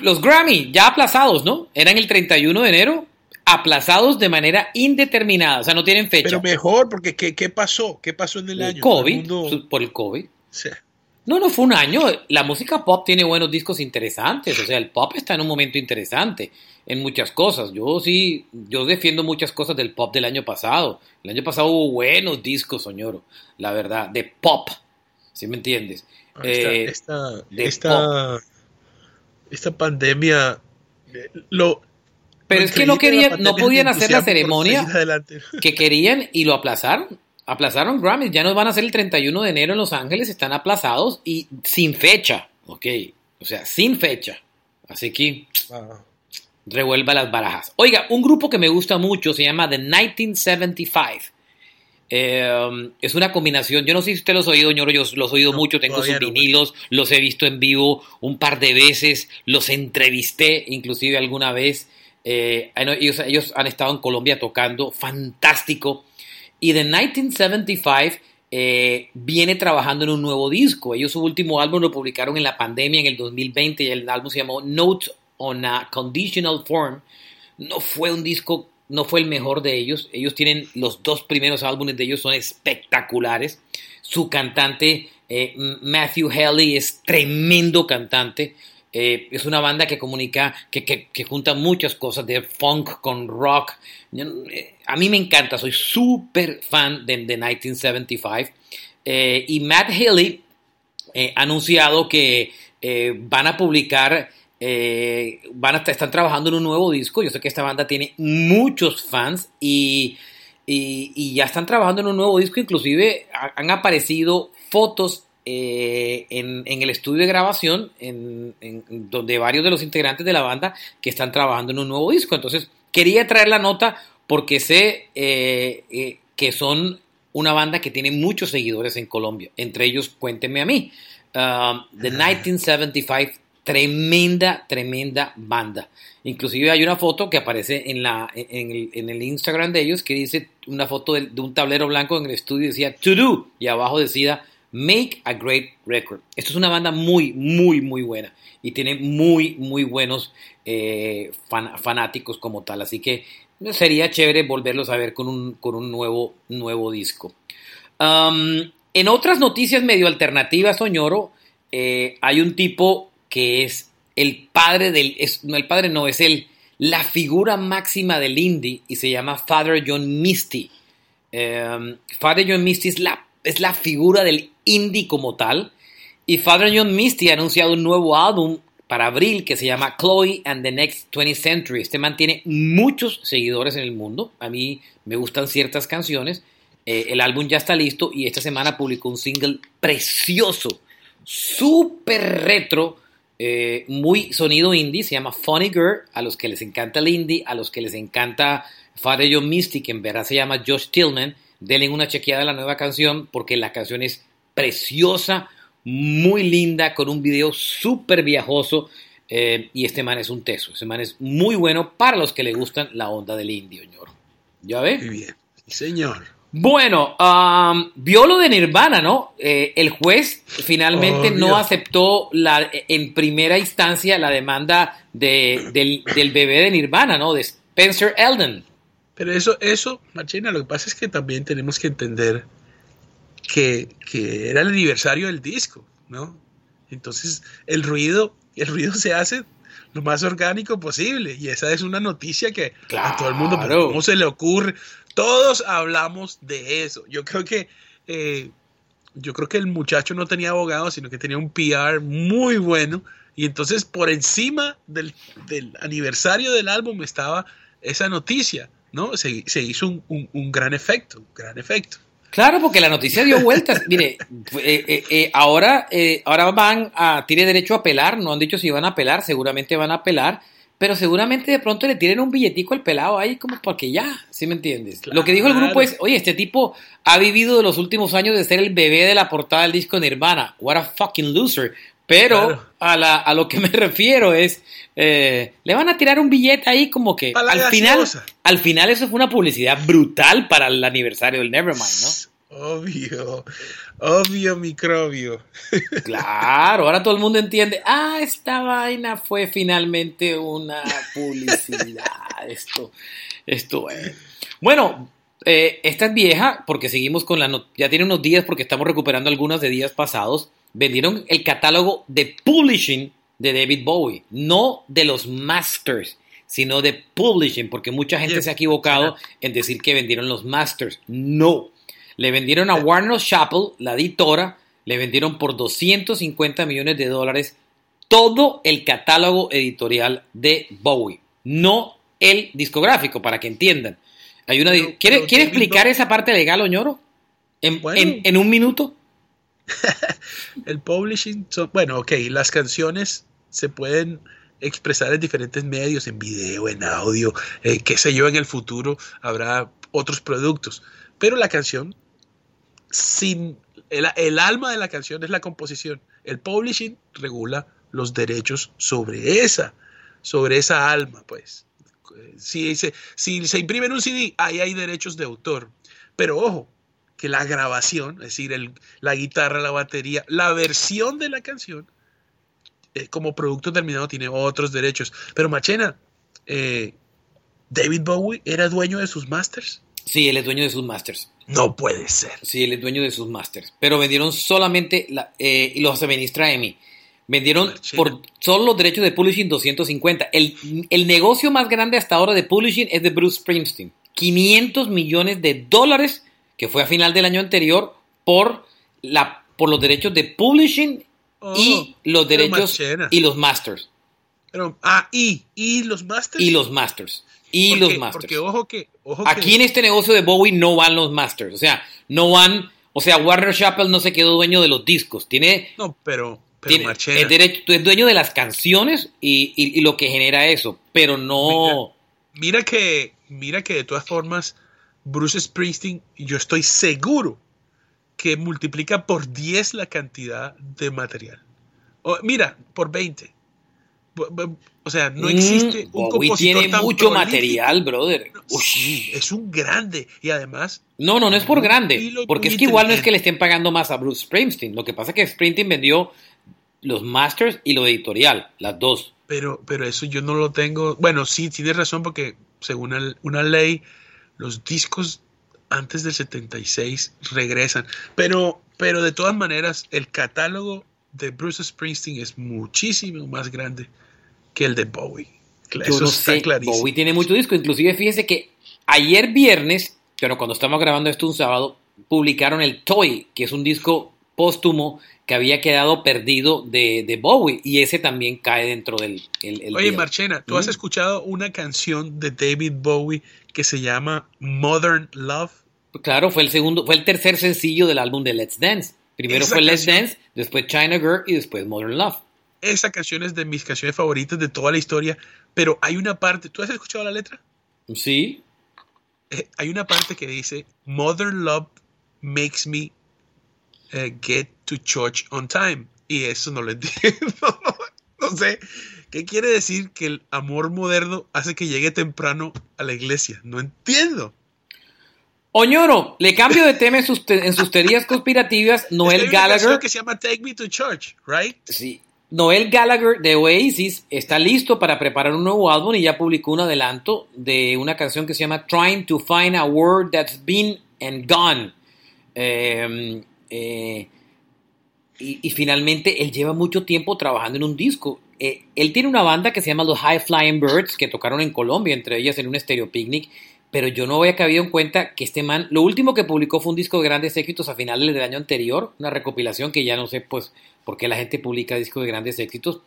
los Grammy ya aplazados, ¿no? Eran el 31 de enero, aplazados de manera indeterminada, o sea, no tienen fecha. Pero mejor, porque ¿qué, qué pasó? ¿Qué pasó en el El año? Todo el COVID, mundo- por el COVID. Sí. No, no fue un año. La música pop tiene buenos discos interesantes. O sea, el pop está en un momento interesante en muchas cosas. Yo sí, yo defiendo muchas cosas del pop del año pasado. El año pasado hubo buenos discos, soñoro. La verdad, de pop. ¿Sí me entiendes? Esta, Eh, esta, esta, esta pandemia lo Pero es que no querían, no podían hacer la ceremonia que querían y lo aplazaron. Aplazaron Grammys. Ya nos van a hacer el 31 de enero en Los Ángeles. Están aplazados y sin fecha. Ok. O sea, sin fecha. Así que Ah, revuelva las barajas. Oiga, un grupo que me gusta mucho se llama The 1975. Eh, es una combinación, yo no sé si usted los ha oído, ñoro, yo los he oído No, mucho, tengo sus no, vinilos, los he visto en vivo un par de veces, los entrevisté inclusive alguna vez. Eh, ellos, han estado en Colombia tocando, fantástico. Y The 1975 eh, viene trabajando en un nuevo disco. Ellos su último álbum lo publicaron en la pandemia en el 2020 y el álbum se llamó Note on a Conditional Form. No fue un disco, no fue el mejor de ellos. Ellos tienen los dos primeros álbumes de ellos son espectaculares. Su cantante eh, Matthew Haley es tremendo cantante. Eh, es una banda que comunica, que, que, que, junta muchas cosas de funk con rock. Eh, a mí me encanta, soy súper fan de, de 1975. Eh, y Matt Healy ha anunciado que van a publicar van a están trabajando en un nuevo disco. Yo sé que esta banda tiene muchos fans y, y, y ya están trabajando en un nuevo disco. Inclusive han aparecido fotos eh, en, el estudio de grabación, en, donde varios de los integrantes de la banda que están trabajando en un nuevo disco. Entonces, quería traer la nota porque sé eh, eh, que son una banda que tiene muchos seguidores en Colombia. Entre ellos, cuéntenme a mí. Um, The 1975, tremenda, tremenda banda. Inclusive hay una foto que aparece en, la, en, el, Instagram de ellos que dice una foto de, de un tablero blanco en el estudio y decía To Do y abajo decía Make a Great Record. Esto es una banda muy, muy, muy buena y tiene muy, muy buenos eh, fanáticos como tal. Así que sería chévere volverlos a ver con un, con un nuevo, nuevo disco. Um, en otras noticias medio alternativas, Soñoro, eh, hay un tipo que es el padre del. no, el padre no, es el, la figura máxima del indie y se llama Father John Misty. Um, Father John Misty es la es la figura del indie como tal. Y Father John Misty ha anunciado un nuevo álbum para abril que se llama Chloe and the Next 20th Century. Este mantiene muchos seguidores en el mundo. A mí me gustan ciertas canciones. Eh, el álbum ya está listo y esta semana publicó un single precioso, súper retro, eh, muy sonido indie. Se llama Funny Girl. A los que les encanta el indie, a los que les encanta Father John Misty, que en verdad se llama Josh Tillman denle una chequeada a la nueva canción porque la canción es preciosa, muy linda, con un video súper viajoso. Eh, y este man es un teso. Este man es muy bueno para los que le gustan la onda del indio, señor. ¿Ya ve? Muy bien. Señor. Bueno, um, vio lo de Nirvana, ¿no? Eh, el juez finalmente no aceptó la, en primera instancia la demanda del, del, bebé de Nirvana, ¿no? De Spencer Elden. Pero eso, eso, Machina, lo que pasa es que también tenemos que entender que, que, era el aniversario del disco, ¿no? Entonces, el ruido, el ruido se hace lo más orgánico posible. Y esa es una noticia que a todo el mundo, ¿cómo se le ocurre? Todos hablamos de eso. Yo creo que eh, yo creo que el muchacho no tenía abogado, sino que tenía un PR muy bueno. Y entonces por encima del, del aniversario del álbum estaba esa noticia. ¿No? Se, hizo un, gran efecto, un gran efecto. Claro, porque la noticia dio vueltas. Mire, eh, eh, eh, ahora, ahora van a, tiene derecho a apelar, no han dicho si van a apelar, seguramente van a apelar, pero seguramente de pronto le tienen un billetico al pelado ahí como porque ya, ¿sí me entiendes? Lo que dijo el grupo es, oye, este tipo ha vivido de los últimos años de ser el bebé de la portada del disco Nirvana, what a fucking loser. Pero a, la, a lo que me refiero es, eh, le van a tirar un billete ahí como que al final, al final eso fue una publicidad brutal para el aniversario del Nevermind, ¿no? Obvio, obvio microbio. Claro, ahora todo el mundo entiende, ah, esta vaina fue finalmente una publicidad. Esto, esto es. Bueno, eh, esta es vieja porque seguimos con la... ya tiene unos días porque estamos recuperando algunas de días pasados. Vendieron el catálogo de publishing de David Bowie, no de los masters, sino de publishing, porque mucha gente se ha equivocado en decir que vendieron los masters. No, le vendieron a Warner Chappell, la editora, le vendieron por 250 millones de dólares todo el catálogo editorial de Bowie, no el discográfico, para que entiendan. Hay una, ¿Quiere, ¿quiere explicar esa parte legal, Oñoro? ¿En, en un minuto? el publishing, bueno, ok, las canciones se pueden expresar en diferentes medios, en video, en audio, eh, qué sé yo, en el futuro habrá otros productos, pero la canción, sin el, alma de la canción es la composición. El publishing regula los derechos sobre esa, sobre esa alma, pues. Si se, si se imprime en un CD, ahí hay derechos de autor. Pero ojo, que la grabación, es decir, el, la guitarra, la batería, la versión de la canción, eh, como producto terminado tiene otros derechos. Pero Machena, eh, David Bowie era dueño de sus masters. Sí, él es dueño de sus masters. No puede ser. Sí, él es dueño de sus masters. Pero vendieron solamente, la, eh, y los administra EMI. Vendieron por solo los derechos de publishing 250. El, el negocio más grande hasta ahora de publishing es de Bruce Springsteen. 500 millones de dólares, que fue a final del año anterior, por, la, por los derechos de publishing Oh, y los derechos y los masters. Pero, ah, y, y los masters. Y los masters. Y Porque- los masters. Porque ojo que. Ojo Aquí que, en este negocio de Bowie no van los masters. O sea, no van. O sea, Warner Chappell no se quedó dueño de los discos. Tiene. No, pero. Pero tiene es, derecho, es dueño de las canciones y, y- y lo que genera eso. Pero no. Mira que, mira que de todas formas, Bruce Springsteen, yo estoy seguro que multiplica por 10 la cantidad de material. O, mira, por 20. Bu- bu- O sea, no existe Mm, un Bowie compositor tiene tan mucho prolífico. material, brother. Sí, es un grande. Y además, No, no, no es por grande. Porque es que igual no es que le estén pagando más a Bruce Springsteen. Lo que pasa es que Springsteen vendió los masters y lo editorial, las dos. pero, pero eso yo no lo tengo. Bueno, sí, tienes razón, porque según el- una ley, los discos antes del 76 regresan. Pero, pero de todas maneras, el catálogo de Bruce Springsteen es muchísimo más grande que el de Bowie. Eso no está sé, clarísimo. Bowie tiene mucho disco. Inclusive fíjese que ayer viernes, pero cuando estamos grabando esto un sábado, publicaron el Toy, que es un disco póstumo que había quedado perdido de, de Bowie. Y ese también cae dentro del... el- el Oye. Marchena, ¿tú Mm. has escuchado una canción de David Bowie que se llama Modern Love? Claro, fue el segundo, fue el tercer sencillo del álbum de Let's Dance. Primero Esa fue Let's Dance, después China Girl y después Modern Love. Esa canción es de mis canciones favoritas de toda la historia, pero hay una parte, ¿tú has escuchado la letra? Sí, Eh, hay una parte que dice, Modern Love makes me eh, get to church on time. Y eso no lo entiendo. no sé. ¿Qué quiere decir que el amor moderno hace que llegue temprano a la iglesia? No entiendo. Oñoro, le cambio de tema en sus, te- en sus teorías conspirativas. Noel hay una canción Gallagher, que se llama Take Me to Church, right? sí, Noel Gallagher de Oasis está listo para preparar un nuevo álbum y ya publicó un adelanto de una canción que se llama Trying to Find a Word That's Been and Gone. Eh, eh, y, y finalmente él lleva mucho tiempo trabajando en un disco. Eh, él tiene una banda que se llama los High Flying Birds que tocaron en Colombia, entre ellas en un Stereo Picnic. Pero yo no había cabido en cuenta que este man, lo último que publicó fue un disco de grandes éxitos a finales del año anterior, una recopilación que ya no sé pues por qué la gente publica discos de grandes éxitos,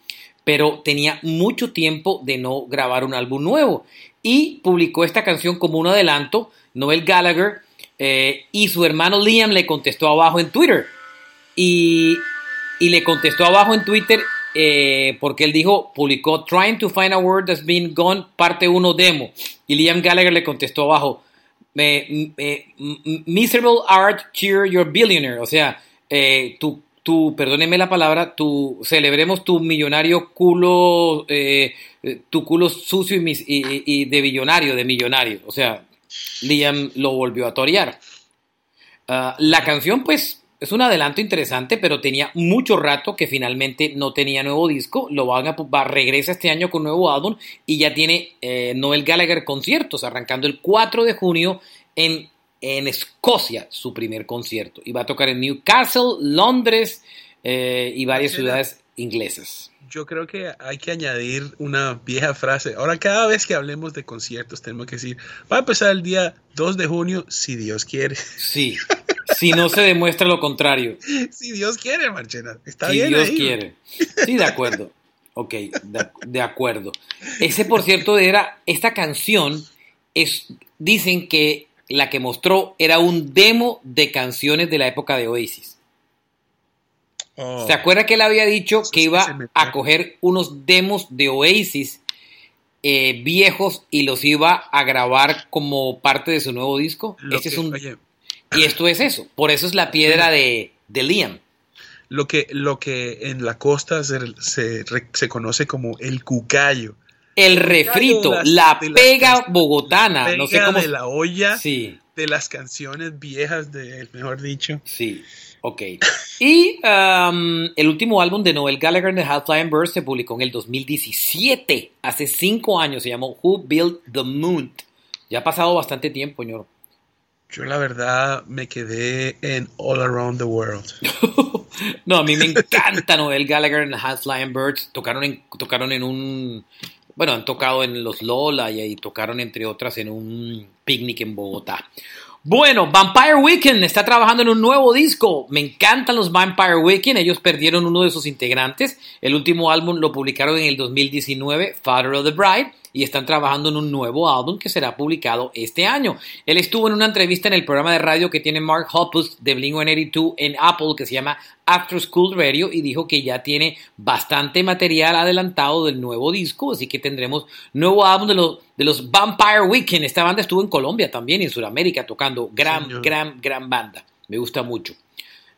pero tenía mucho tiempo de no grabar un álbum nuevo y publicó esta canción como un adelanto, Noel Gallagher, eh, y su hermano Liam le contestó abajo en Twitter y, y le contestó abajo en Twitter eh, porque él dijo, publicó Trying to Find a Word That's Been Gone, parte 1 demo. Y Liam Gallagher le contestó abajo, Miserable Art Cheer Your Billionaire. O sea, eh, tu, tu, perdóneme la palabra, tu, celebremos tu millonario culo, eh, tu culo sucio y de billonario, de millonario. O sea, Liam lo volvió a torear. Ah, la canción, pues, es un adelanto interesante, pero tenía mucho rato que finalmente no tenía nuevo disco. Lo van a, va, regresa este año con nuevo álbum y ya tiene eh, Noel Gallagher conciertos, arrancando el 4 de junio en, en Escocia, su primer concierto. Y va a tocar en Newcastle, Londres eh, y varias ciudades inglesas. Yo creo que hay que añadir una vieja frase. Ahora, cada vez que hablemos de conciertos, tenemos que decir, va a empezar el día 2 de junio, si Dios quiere. Sí, si no se demuestra lo contrario. si Dios quiere, Marchena. Está si bien Dios ahí. quiere. Sí, de acuerdo. Ok, de, de acuerdo. Ese, por cierto, era esta canción. Es, dicen que la que mostró era un demo de canciones de la época de Oasis. Oh, ¿Se acuerda que él había dicho Eso que iba a coger unos demos de Oasis eh, viejos y los iba a grabar como parte de su nuevo disco? lo Este que- es un, oye, y esto es eso. Por eso es la piedra de, de Liam. lo que, lo que en la costa se, se, se conoce como el cucayo. El refrito, de las- la de las pega canciones. bogotana, Pega no sé cómo. de la olla Sí, de las canciones viejas de, mejor dicho. sí, ok. Y um, el último álbum de Noel Gallagher de Half Flying Birds se publicó en el 2017, hace cinco años, se llamó Who Built the Moon. Ya ha pasado bastante tiempo, señor. Yo la verdad me quedé en All Around the World. no, a mí me encanta Noel Gallagher en High Flying Birds. Tocaron en, tocaron en un... Bueno, han tocado en los Lola y tocaron entre otras en un picnic en Bogotá. Bueno, Vampire Weekend está trabajando en un nuevo disco. Me encantan los Vampire Weekend. Ellos perdieron uno de sus integrantes. El último álbum lo publicaron en el 2019, Father of the Bride y están trabajando en un nuevo álbum que será publicado este año. Él estuvo en una entrevista en el programa de radio que tiene Mark Hoppus de Blink-182 en Apple que se llama After School Radio y dijo que ya tiene bastante material adelantado del nuevo disco, así que tendremos nuevo álbum de los, de los Vampire Weekend. Esta banda estuvo en Colombia también y en Sudamérica tocando. Gran, gran, gran banda. Me gusta mucho.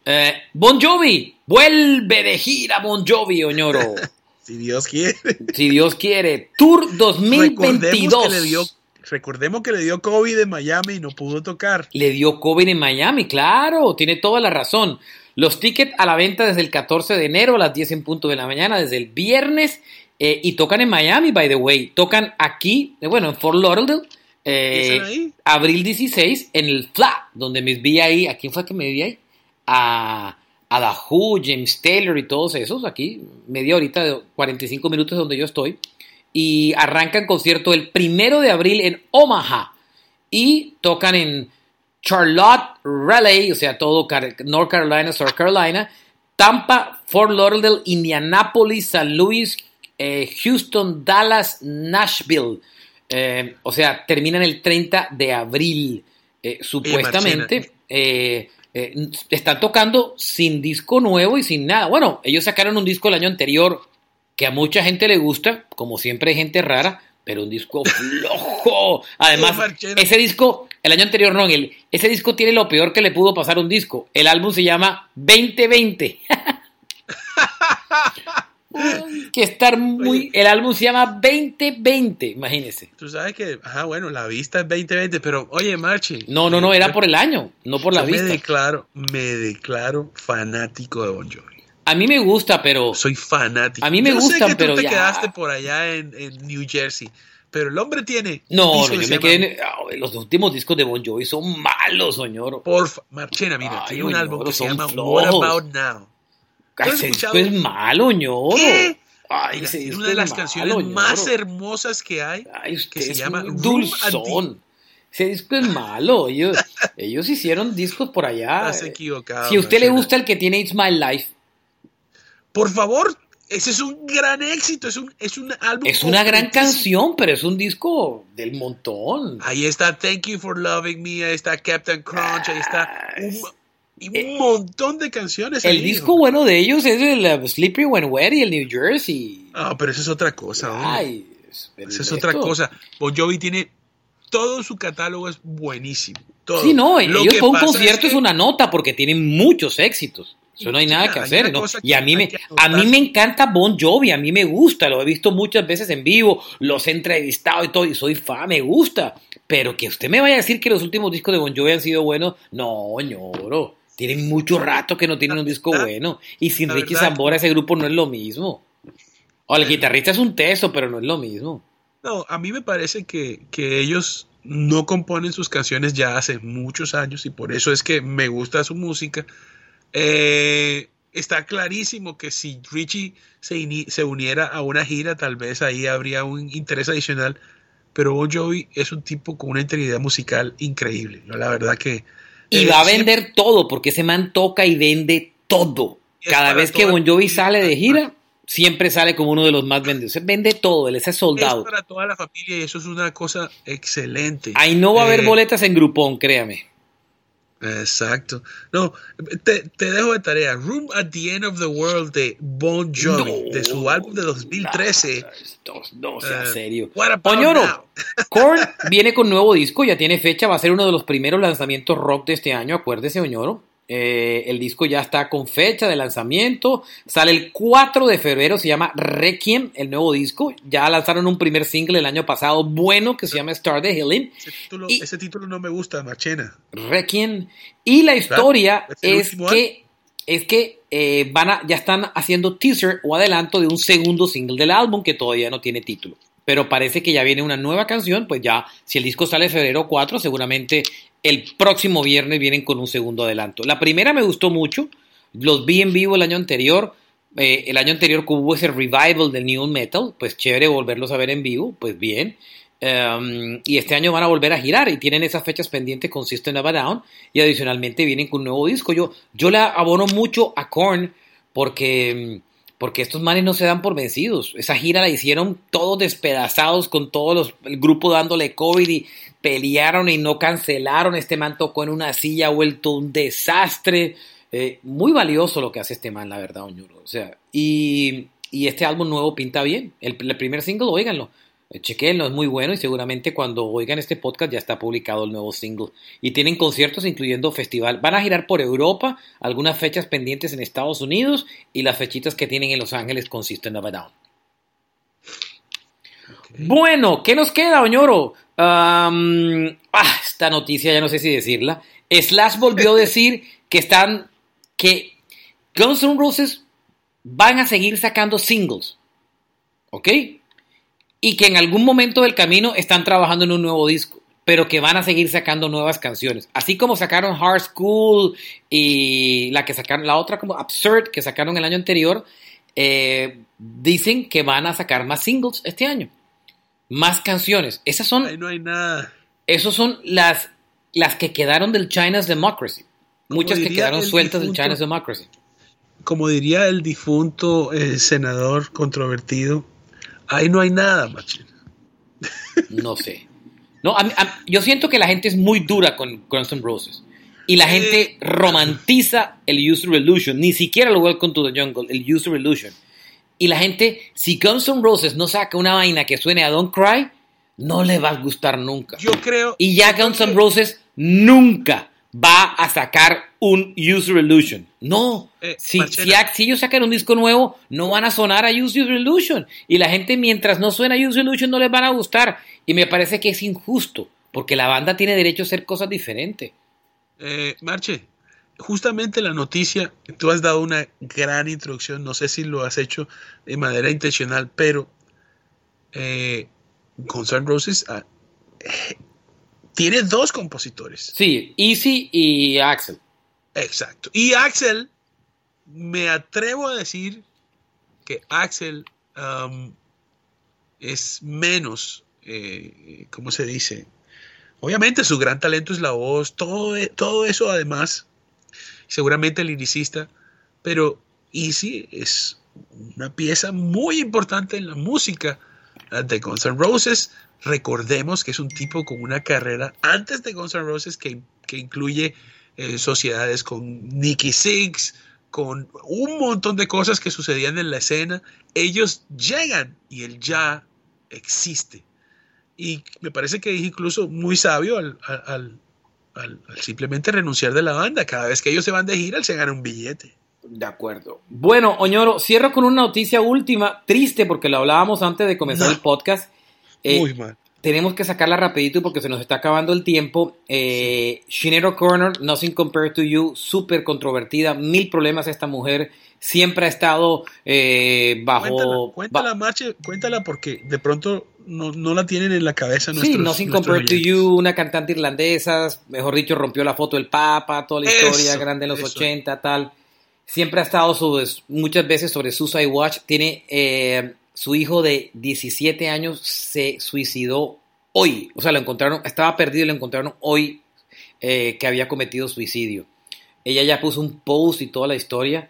Eh, bon Jovi, vuelve de gira Bon Jovi, Oñoro. Si Dios quiere. Si Dios quiere. Tour 2022. Recordemos que, le dio, COVID en Miami y no pudo tocar. Le dio COVID en Miami, claro, tiene toda la razón. Los tickets a la venta desde el 14 de enero a las 10 en punto de la mañana, desde el viernes, eh, y tocan en Miami, by the way. Tocan aquí, eh, bueno, en Fort Lauderdale, eh, abril 16, en el FLA, donde me vi ahí. ¿A quién fue que me vi ahí? A a The Who, James Taylor y todos esos, aquí media horita de 45 minutos donde yo estoy, y arrancan concierto el primero de abril en Omaha y tocan en Charlotte, Raleigh, o sea, todo North Carolina, South Carolina, Tampa, Fort Lauderdale, Indianapolis, San Luis, eh, Houston, Dallas, Nashville. Eh, o sea, terminan el 30 de abril, eh, supuestamente. Eh, están tocando sin disco nuevo y sin nada. Bueno, ellos sacaron un disco el año anterior que a mucha gente le gusta, como siempre hay gente rara, pero un disco flojo. Además, ese disco, el año anterior no, el, ese disco tiene lo peor que le pudo pasar a un disco. El álbum se llama 2020. que estar muy. el álbum se llama 2020, imagínese. Tú sabes que, ajá, bueno, la vista es 2020, pero oye, Marchi. No, no, no, era por el año, no por la vista. Me declaro, me declaro fanático de Bon Jovi. A mí me gusta, pero. Soy fanático. A mí me gusta, pero tú te quedaste por allá en, New Jersey. Pero el hombre tiene. No, no yo me quedé. En, los últimos discos de Bon Jovi son malos, señor. Porfa, Marchena, mira, tiene un álbum que se llama What About Now ese disco es malo, ñoro. Ay, es una de las canciones más hermosas que hay, que se llama Dulzón. Ese disco es malo. Ellos, ellos hicieron discos por allá. Estás equivocado. Si a usted le gusta el que tiene It's My Life. Por favor, ese es un gran éxito. Es un, es un álbum. Es una gran canción, pero es un disco del montón. Ahí está Thank You for Loving Me. Ahí está Captain Crunch. Ahí está y un eh, montón de canciones. El disco bueno de ellos es el uh, Slippery When Wet y el New Jersey. Ah, pero eso es otra cosa. Ay, esa es otra cosa. Bon Jovi tiene todo su catálogo es buenísimo. Todo. Sí, no, ellos por un concierto es, una nota porque tienen muchos éxitos. Eso no hay nada que hacer, ¿no? Y a mí me, a mí me encanta Bon Jovi, a mí me gusta, lo he visto muchas veces en vivo, los he entrevistado y todo, y soy fan, me gusta. Pero que usted me vaya a decir que los últimos discos de Bon Jovi han sido buenos, no, ñoro. Tienen mucho rato que no tienen un disco bueno. Y sin Ricky Zambora ese grupo no es lo mismo. O el guitarrista es un teso, pero no es lo mismo. No, a mí me parece que, ellos no componen sus canciones ya hace muchos años y por eso es que me gusta su música. Eh, está clarísimo que si Richie se, se, uniera a una gira, tal vez ahí habría un interés adicional. Pero Bon Jovi es un tipo con una integridad musical increíble. La verdad que y va a vender todo, porque ese man toca y vende todo. Cada vez que Bon Jovi sale de gira, siempre sale como uno de los más vendidos. Se vende todo, él es soldado. Es para toda la familia y eso es una cosa excelente. Ahí no va a haber eh, boletas en Groupon, créame. Exacto. No, te, dejo de tarea. Room at the End of the World de Bon Jovi, de su álbum de 2013. No, sea uh, serio. Oñoro, Korn viene con nuevo disco, ya tiene fecha, va a ser uno de los primeros lanzamientos rock de este año, acuérdese, Oñoro. Eh, el disco ya está con fecha de lanzamiento. Sale el 4 de febrero. Se llama Requiem, el nuevo disco. Ya lanzaron un primer single el año pasado, bueno, que se llama Star the Healing. Ese título, no me gusta, Machena. Requiem. Y la historia es que, es que eh, van a, ya están haciendo teaser o adelanto de un segundo single del álbum que todavía no tiene título pero parece que ya viene una nueva canción, pues ya, si el disco sale febrero 4, seguramente el próximo viernes vienen con un segundo adelanto. La primera me gustó mucho, los vi en vivo el año anterior, eh, el año anterior hubo ese revival del New Metal, pues chévere volverlos a ver en vivo, pues bien. Um, y este año van a volver a girar y tienen esas fechas pendientes con System of a Down y adicionalmente vienen con un nuevo disco. Yo, yo le abono mucho a Korn porque, porque estos manes no se dan por vencidos. Esa gira la hicieron todos despedazados con todos los, el grupo dándole COVID y pelearon y no cancelaron. Este man tocó en una silla, ha vuelto un desastre. Eh, muy valioso lo que hace este man, la verdad, Oñuro. O sea, y, y este álbum nuevo pinta bien. El, el primer single, oíganlo chequenlo, es muy bueno y seguramente cuando oigan este podcast ya está publicado el nuevo single. Y tienen conciertos incluyendo festival. Van a girar por Europa, algunas fechas pendientes en Estados Unidos y las fechitas que tienen en Los Ángeles con System of a Down. Bueno, ¿qué nos queda, Oñoro? ah, esta noticia ya no sé si decirla. Slash volvió a decir que están, que Guns N' Roses van a seguir sacando singles. ¿Ok? Y que en algún momento del camino están trabajando en un nuevo disco, pero que van a seguir sacando nuevas canciones. Así como sacaron Hard School y la que sacaron, la otra como Absurd que sacaron el año anterior, eh, dicen que van a sacar más singles este año, más canciones. Esas son. No hay nada. Esas son las, las que quedaron del China's Democracy. Muchas que quedaron sueltas difunto, del China's Democracy. Como diría el difunto eh, senador controvertido, Ahí no hay nada, machín. No sé. No, a, a, yo siento que la gente es muy dura con Guns N' Roses. Y la gente romantiza el User Illusion. Ni siquiera lo Welcome to the Jungle, el User Illusion. Y la gente, si Guns N' Roses no saca una vaina que suene a Don't Cry, no le va a gustar nunca. Yo creo. Y ya Guns N' Roses nunca va a sacar un User Illusion. No, eh, si, si, si, ellos sacan un disco nuevo, no van a sonar a User Illusion. Y la gente, mientras no suena a User Illusion, no les van a gustar. Y me parece que es injusto, porque la banda tiene derecho a hacer cosas diferentes. Eh, Marche, justamente la noticia, tú has dado una gran introducción, no sé si lo has hecho de manera intencional, pero eh, Guns N' Roses ah, tiene dos compositores. Sí, Easy y Axel. Exacto. Y Axel, me atrevo a decir que Axel um, es menos, eh, ¿cómo se dice? Obviamente su gran talento es la voz, todo, todo eso además, seguramente el liricista, pero Easy es una pieza muy importante en la música de Guns N' Roses, Recordemos que es un tipo con una carrera antes de Guns N' Roses que, que incluye eh, sociedades con Nicky Six, con un montón de cosas que sucedían en la escena. Ellos llegan y él ya existe. Y me parece que es incluso muy sabio al, al, al, al simplemente renunciar de la banda. Cada vez que ellos se van de gira, él se gana un billete. De acuerdo. Bueno, Oñoro, cierro con una noticia última, triste porque lo hablábamos antes de comenzar no. el podcast. Eh, Muy mal. Tenemos que sacarla rapidito porque se nos está acabando el tiempo. Eh, Shinero Corner, Nothing Compared to You, súper controvertida, mil problemas esta mujer. Siempre ha estado eh, bajo... Cuéntala, cuéntala, Marche, cuéntala porque de pronto no, no, la tienen en la cabeza. Sí, Nothing Compared to You, una cantante irlandesa, mejor dicho, rompió la foto del Papa, toda la historia grande en los eso. 80, tal. Siempre ha estado sobre, muchas veces sobre Suicide Watch. Tiene eh, su hijo de 17 años se suicidó hoy. O sea, lo encontraron, estaba perdido y lo encontraron hoy eh, que había cometido suicidio. Ella ya puso un post y toda la historia,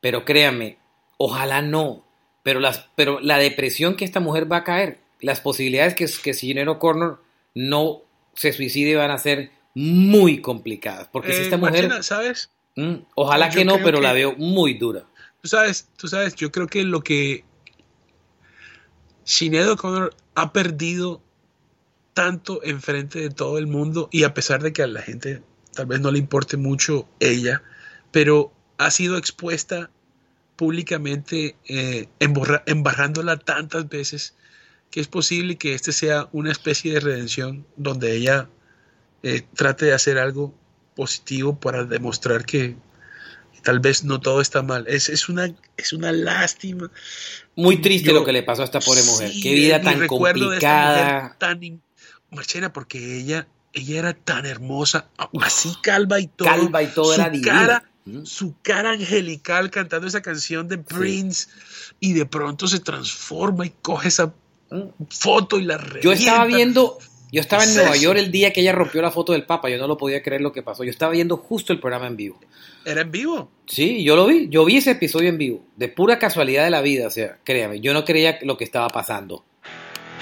pero créanme, ojalá no. Pero, las, pero la depresión que esta mujer va a caer, las posibilidades que, que Sinero Corner no se suicide van a ser muy complicadas. Porque eh, si esta mujer. ¿sabes? Mmm, ojalá que no, pero que, la veo muy dura. Tú sabes, tú sabes, yo creo que lo que Sinead O'Connor ha perdido tanto enfrente de todo el mundo y a pesar de que a la gente tal vez no le importe mucho ella, pero ha sido expuesta públicamente eh, embarrándola tantas veces que es posible que este sea una especie de redención donde ella eh, trate de hacer algo positivo para demostrar que tal vez no todo está mal. Es, es, una, es una lástima. Muy triste lo que le pasó a esta pobre mujer. Qué vida tan complicada. tan, Marchena, porque ella, ella era tan hermosa, así calva y todo. Calva y todo su era cara, Su cara angelical cantando esa canción de Prince y de pronto se transforma y coge esa foto y la revienta. Yo estaba viendo, yo estaba en Nueva York el día que ella rompió la foto del Papa, yo no lo podía creer lo que pasó. Yo estaba viendo justo el programa en vivo. ¿Era en vivo? Sí, yo lo vi, yo vi ese episodio en vivo, de pura casualidad de la vida, o sea, créame, yo no creía lo que estaba pasando.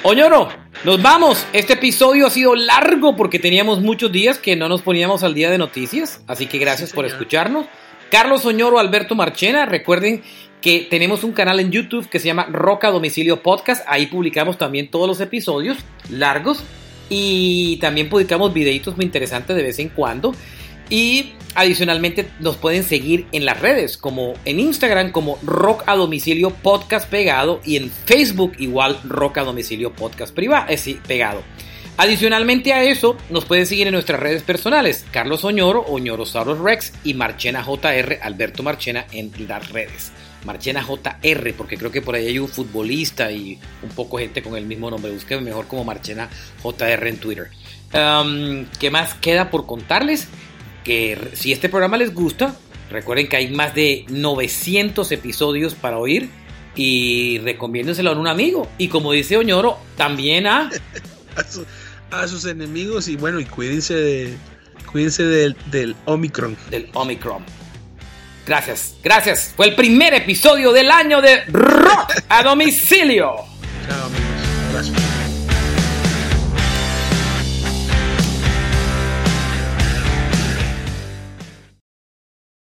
Oñoro, nos vamos. Este episodio ha sido largo porque teníamos muchos días que no nos poníamos al día de noticias, así que gracias por escucharnos. Carlos Oñoro, Alberto Marchena, recuerden que tenemos un canal en YouTube que se llama Roca Domicilio Podcast, ahí publicamos también todos los episodios largos y también publicamos videitos muy interesantes de vez en cuando. Y adicionalmente nos pueden seguir en las redes, como en Instagram como Rock a Domicilio Podcast Pegado y en Facebook igual Rock a Domicilio Podcast Privado, eh, pegado. Adicionalmente a eso, nos pueden seguir en nuestras redes personales, Carlos Oñoro, Oñorosaurus Rex y Marchena JR, Alberto Marchena en las redes. Marchena JR, porque creo que por ahí hay un futbolista y un poco gente con el mismo nombre. Busquen mejor como Marchena JR en Twitter. Um, ¿Qué más queda por contarles? que si este programa les gusta, recuerden que hay más de 900 episodios para oír y recomiéndenselo a un amigo. Y como dice Oñoro, también a... a, sus enemigos y bueno, y cuídense, de, cuídense del, del Omicron. Del Omicron. Gracias, gracias. Fue el primer episodio del año de Rock a domicilio. Chao amigos. Abrazo.